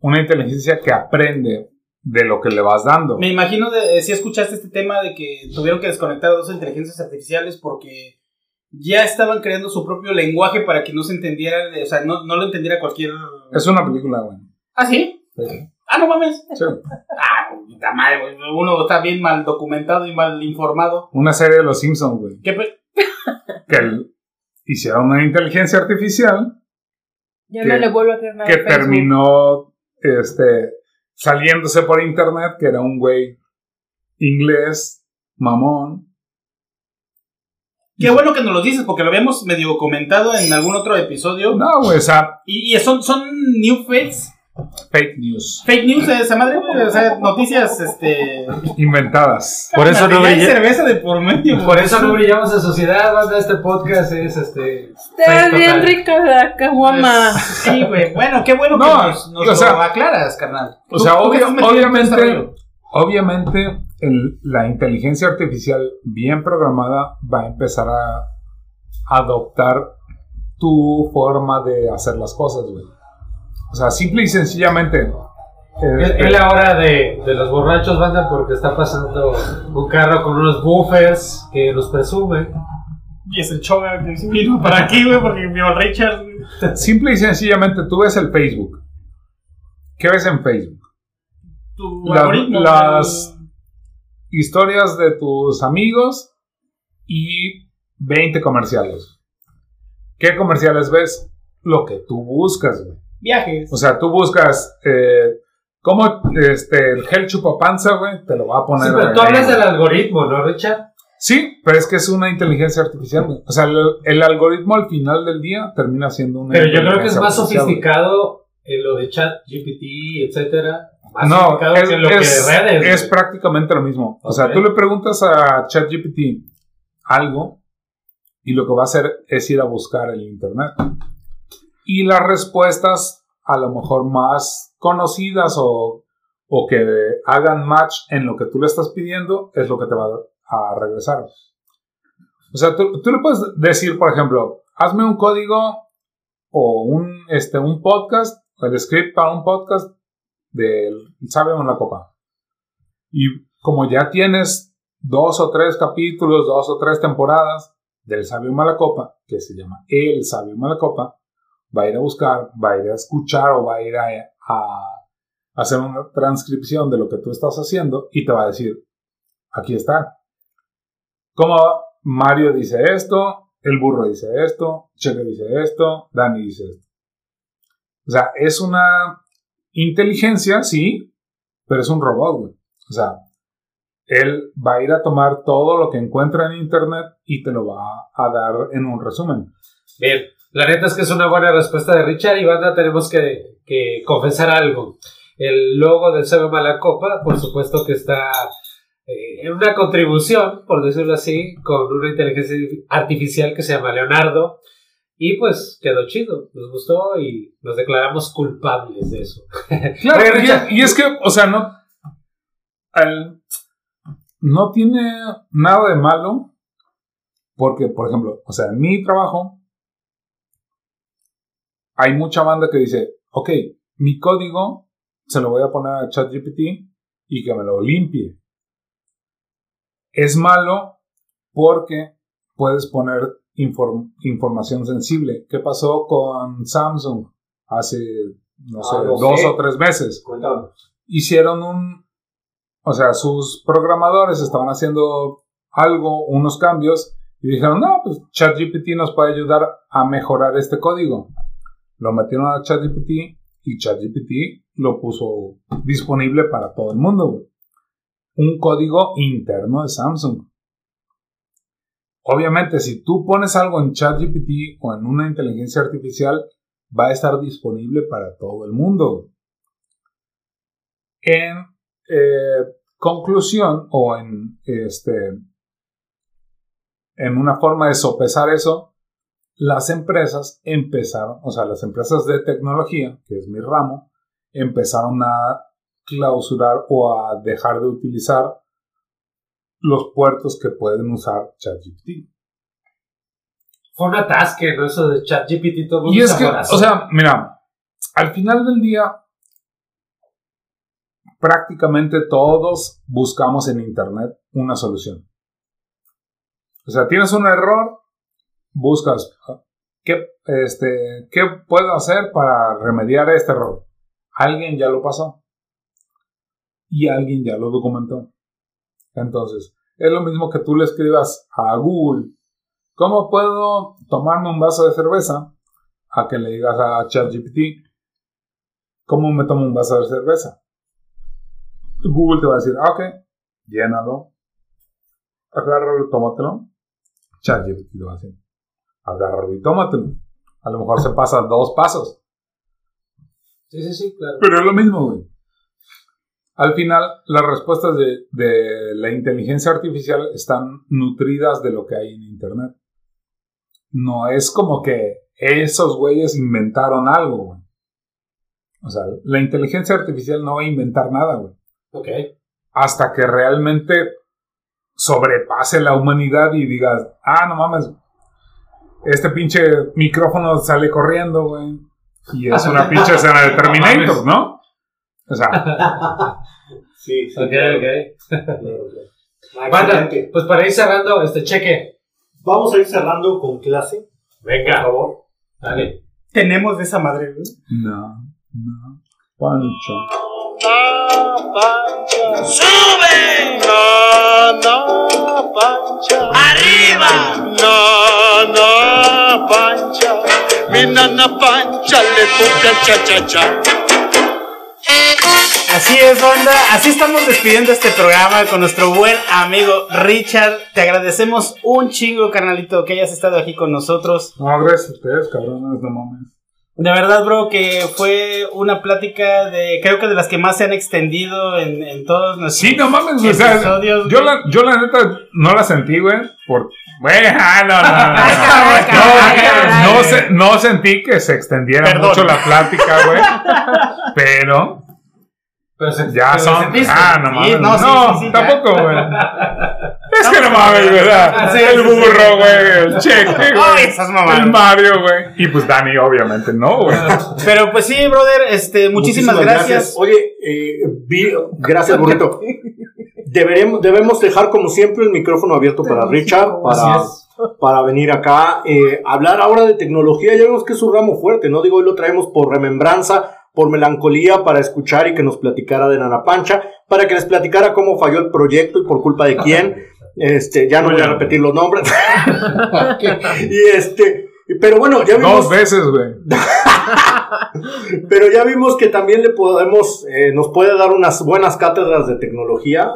una inteligencia que aprende de lo que le vas dando. me imagino de, si escuchaste este tema de que tuvieron que desconectar a dos inteligencias artificiales porque ya estaban creando su propio lenguaje para que no se entendiera, o sea, no, no lo entendiera cualquier... Es una película, güey. ¿Ah, sí? Ah, no mames. Sí. Ah, puta madre, güey. Uno está bien mal documentado y mal informado. Una serie de los Simpsons, güey. ¿Qué pe- Que el- hicieron una inteligencia artificial Ya que- no le vuelvo a creer nada. que terminó este, saliéndose por internet, que era un güey inglés, mamón. Qué bueno que nos lo dices porque lo habíamos medio comentado en algún otro episodio. No, güey, o sea, Y, y son, son new fakes. fake news. Fake news de esa madre, güey. O sea, noticias, este. Inventadas. Por eso no Ya hay brilla- cerveza de por medio. Por eso no brillamos en sociedad, banda. Este podcast es este. Está bien rica la caguama. Sí, güey. Bueno, qué bueno No, que nos, nos o sea- lo aclaras, carnal. O sea, obvio- este obviamente, obviamente el- la inteligencia artificial bien programada va a empezar a adoptar tu forma de hacer las cosas, güey. O sea, simple y sencillamente. Es, es la hora de, de los borrachos, banda, porque está pasando un carro con unos buffers que nos presume. Y es el choga que vino para aquí, güey, porque vio al Richard. güey. simple y sencillamente tú ves el Facebook. ¿Qué ves en Facebook? Tu algoritmo. las- Historias de tus amigos y 20 comerciales. ¿Qué comerciales ves? Lo que tú buscas, güey. Viajes. O sea, tú buscas eh, cómo este, el gel chupapanza, güey, te lo va a poner. Sí, pero tú hablas del algoritmo, ¿no, Richard? Sí, pero es que es una inteligencia artificial, güey. O sea, el, el algoritmo al final del día termina siendo una Pero yo creo que es más artificial, sofisticado en lo de chat, GPT, etcétera. Más No, es, que lo es- que de redes. es güey. prácticamente lo mismo. O sea, tú le preguntas a ChatGPT algo y lo que va a hacer es ir a buscar el internet. Y las respuestas a lo mejor más conocidas o, o que hagan match en lo que tú le estás pidiendo es lo que te va a regresar. O sea, tú, tú le puedes decir, por ejemplo, hazme un código o un, este, un podcast, el script para un podcast del Sabio en la Copa. Y como ya tienes dos o tres capítulos, dos o tres temporadas del Sabio Malacopa, que se llama El Sabio Malacopa, va a ir a buscar, va a ir a escuchar o va a ir a, a hacer una transcripción de lo que tú estás haciendo y te va a decir, aquí está. Como Mario dice esto, el burro dice esto, Cheque dice esto, Dani dice esto. O sea, es una inteligencia, sí, pero es un robot, güey. O sea, él va a ir a tomar todo lo que encuentra en internet y te lo va a dar en un resumen. Bien, la neta es que es una buena respuesta de Richard y banda tenemos que, que confesar algo. El logo del Sabe Mala Copa, por supuesto que está eh, en una contribución, por decirlo así, con una inteligencia artificial que se llama Leonardo. Y pues quedó chido, nos gustó y nos declaramos culpables de eso. Claro, y, y es que, o sea, no. al- no tiene nada de malo. Porque, por ejemplo, o sea, en mi trabajo. Hay mucha banda que dice: Ok, mi código se lo voy a poner a ChatGPT y que me lo limpie. Es malo porque puedes poner inform- información sensible. ¿Qué pasó con Samsung hace, no sé, Ah, dos sé. o tres meses? Cuéntame. hicieron un, o sea, sus programadores estaban haciendo algo, unos cambios, y dijeron, no, pues ChatGPT nos puede ayudar a mejorar este código. Lo metieron a ChatGPT y ChatGPT lo puso disponible para todo el mundo. Un código interno de Samsung. Obviamente, si tú pones algo en ChatGPT o en una inteligencia artificial, va a estar disponible para todo el mundo. En eh, conclusión o en este en una forma de sopesar eso, las empresas empezaron, o sea, las empresas de tecnología, que es mi ramo, empezaron a clausurar o a dejar de utilizar los puertos que pueden usar ChatGPT. Fue un atasque, ¿no? Eso de ChatGPT, todo Y es que, o sea, mira, al final del día, prácticamente todos buscamos en Internet una solución. O sea, tienes un error, buscas qué, este, qué puedo hacer para remediar este error. Alguien ya lo pasó y alguien ya lo documentó. Entonces, es lo mismo que tú le escribas a Google, ¿cómo puedo tomarme un vaso de cerveza? A que le digas a ChatGPT, ¿cómo me tomo un vaso de cerveza? Google te va a decir, ah, ok, llénalo, agárralo, tómatelo. ChatGPT te va a decir, agárralo y tómatelo. A lo mejor se pasa dos pasos. Sí, sí, sí, claro. Pero es lo mismo, güey. Al final, las respuestas de, de la inteligencia artificial están nutridas de lo que hay en Internet. No es como que esos güeyes inventaron algo, güey. O sea, la inteligencia artificial no va a inventar nada, güey. Ok. Hasta que realmente sobrepase la humanidad y digas, ah, no mames, este pinche micrófono sale corriendo, güey. Y es una pinche escena de Terminator, ¿no? O sea, Sí, sí. Ok, claro, ok. claro, claro. Banda, excelente. pues para ir cerrando este cheque. Vamos a ir cerrando con clase, por Venga, favor. dale. Tenemos de esa madre, güey. no, no, Pancho. ¡Sube! No, no, Pancha. ¡Arriba! No, no, Pancha. Mi nana Pancha le toca cha cha cha. Así es, banda. Así estamos despidiendo este programa con nuestro buen amigo Richard. Te agradecemos un chingo, carnalito, que hayas estado aquí con nosotros. No, gracias a ustedes, cabrones, no mames. De verdad, bro, que fue una plática de, creo que de las que más se han extendido en, en todos nuestros Sí, no mames, o sea, episodios. yo la, yo la neta no la sentí, güey, por... Ah, no, no, no, no, no, no, se- no sentí que se extendiera Perdón. mucho la plática, güey, pero Pero se- ya pero son... sentiste. Ah, no mames, Sí, no, no, sí, sí, tampoco, güey. Es que no mames, ¿verdad? Sí, el burro, güey, el cheque, güey, el Mario, güey, y pues Dani, obviamente, no, güey. Pero pues sí, brother, este, muchísimas, gracias. Oye, eh, vi- gracias, burrito. Deberemos, debemos dejar, como siempre, el micrófono abierto para Richard, para, para venir acá. eh, hablar ahora de tecnología, ya vemos que es su ramo fuerte, ¿no? Digo, hoy lo traemos por remembranza, por melancolía, para escuchar y que nos platicara de Nana Pancha, para que les platicara cómo falló el proyecto y por culpa de quién. Este, ya no voy a repetir los nombres. y este, pero bueno, ya vimos. Dos veces, güey. Pero ya vimos que también le podemos, eh, nos puede dar unas buenas cátedras de tecnología,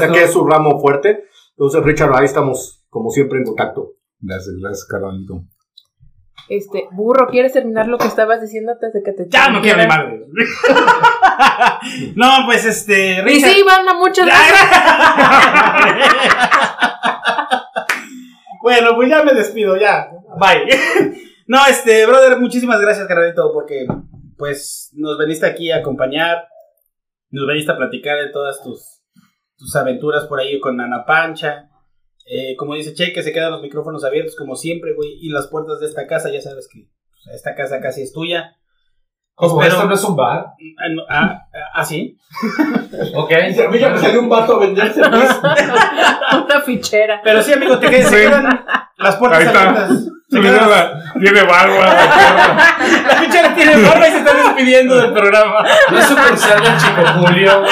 ya que es su ramo fuerte. Entonces, Richard, ahí estamos, como siempre, en contacto. Gracias, gracias, carnalito. Este, burro, ¿quieres terminar lo que estabas diciendo antes de que te Ya no quiero ni madre. no, pues este. Y Richard- sí, banda, muchas gracias. bueno, pues ya me despido, ya. Bye. No, este, brother, muchísimas gracias, carnalito, porque pues nos veniste aquí a acompañar. Nos veniste a platicar de todas tus, tus aventuras por ahí con Ana Pancha. Eh, como dice Che, que se quedan los micrófonos abiertos como siempre, güey. Y las puertas de esta casa, ya sabes que pues, esta casa casi es tuya. Como esto no es un bar. Ah, ah, ah, ¿ah, sí? Ok. A mí ya me salió un vato a venderse. Una fichera. Pero sí, amigo, te quedas, se Sí. quedan las puertas Ahí está. abiertas. Se quedan- Tiene barba. la La fichera tiene barba y se está despidiendo del programa. No es sucursal del Chico Julio.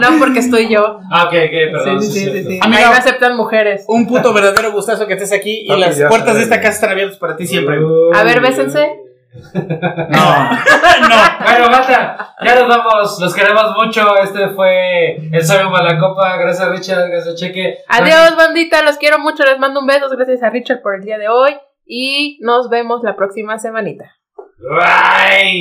No, porque estoy yo. Ah, ok, ok, perdón. Sí, sí, sí, sí. Amiga. Ahí no aceptan mujeres. Un puto verdadero gustazo que estés aquí y Papi, las puertas de esta casa están abiertas para ti siempre. A ver, bésense. No, no. Bueno, basta, ya nos vamos, los queremos mucho. Este fue el Sabio Malacopa. Gracias, Richard, gracias, Cheque. Adiós, bandita. Los quiero mucho. Les mando un beso. Gracias a Richard por el día de hoy. Y nos vemos la próxima semanita. Bye.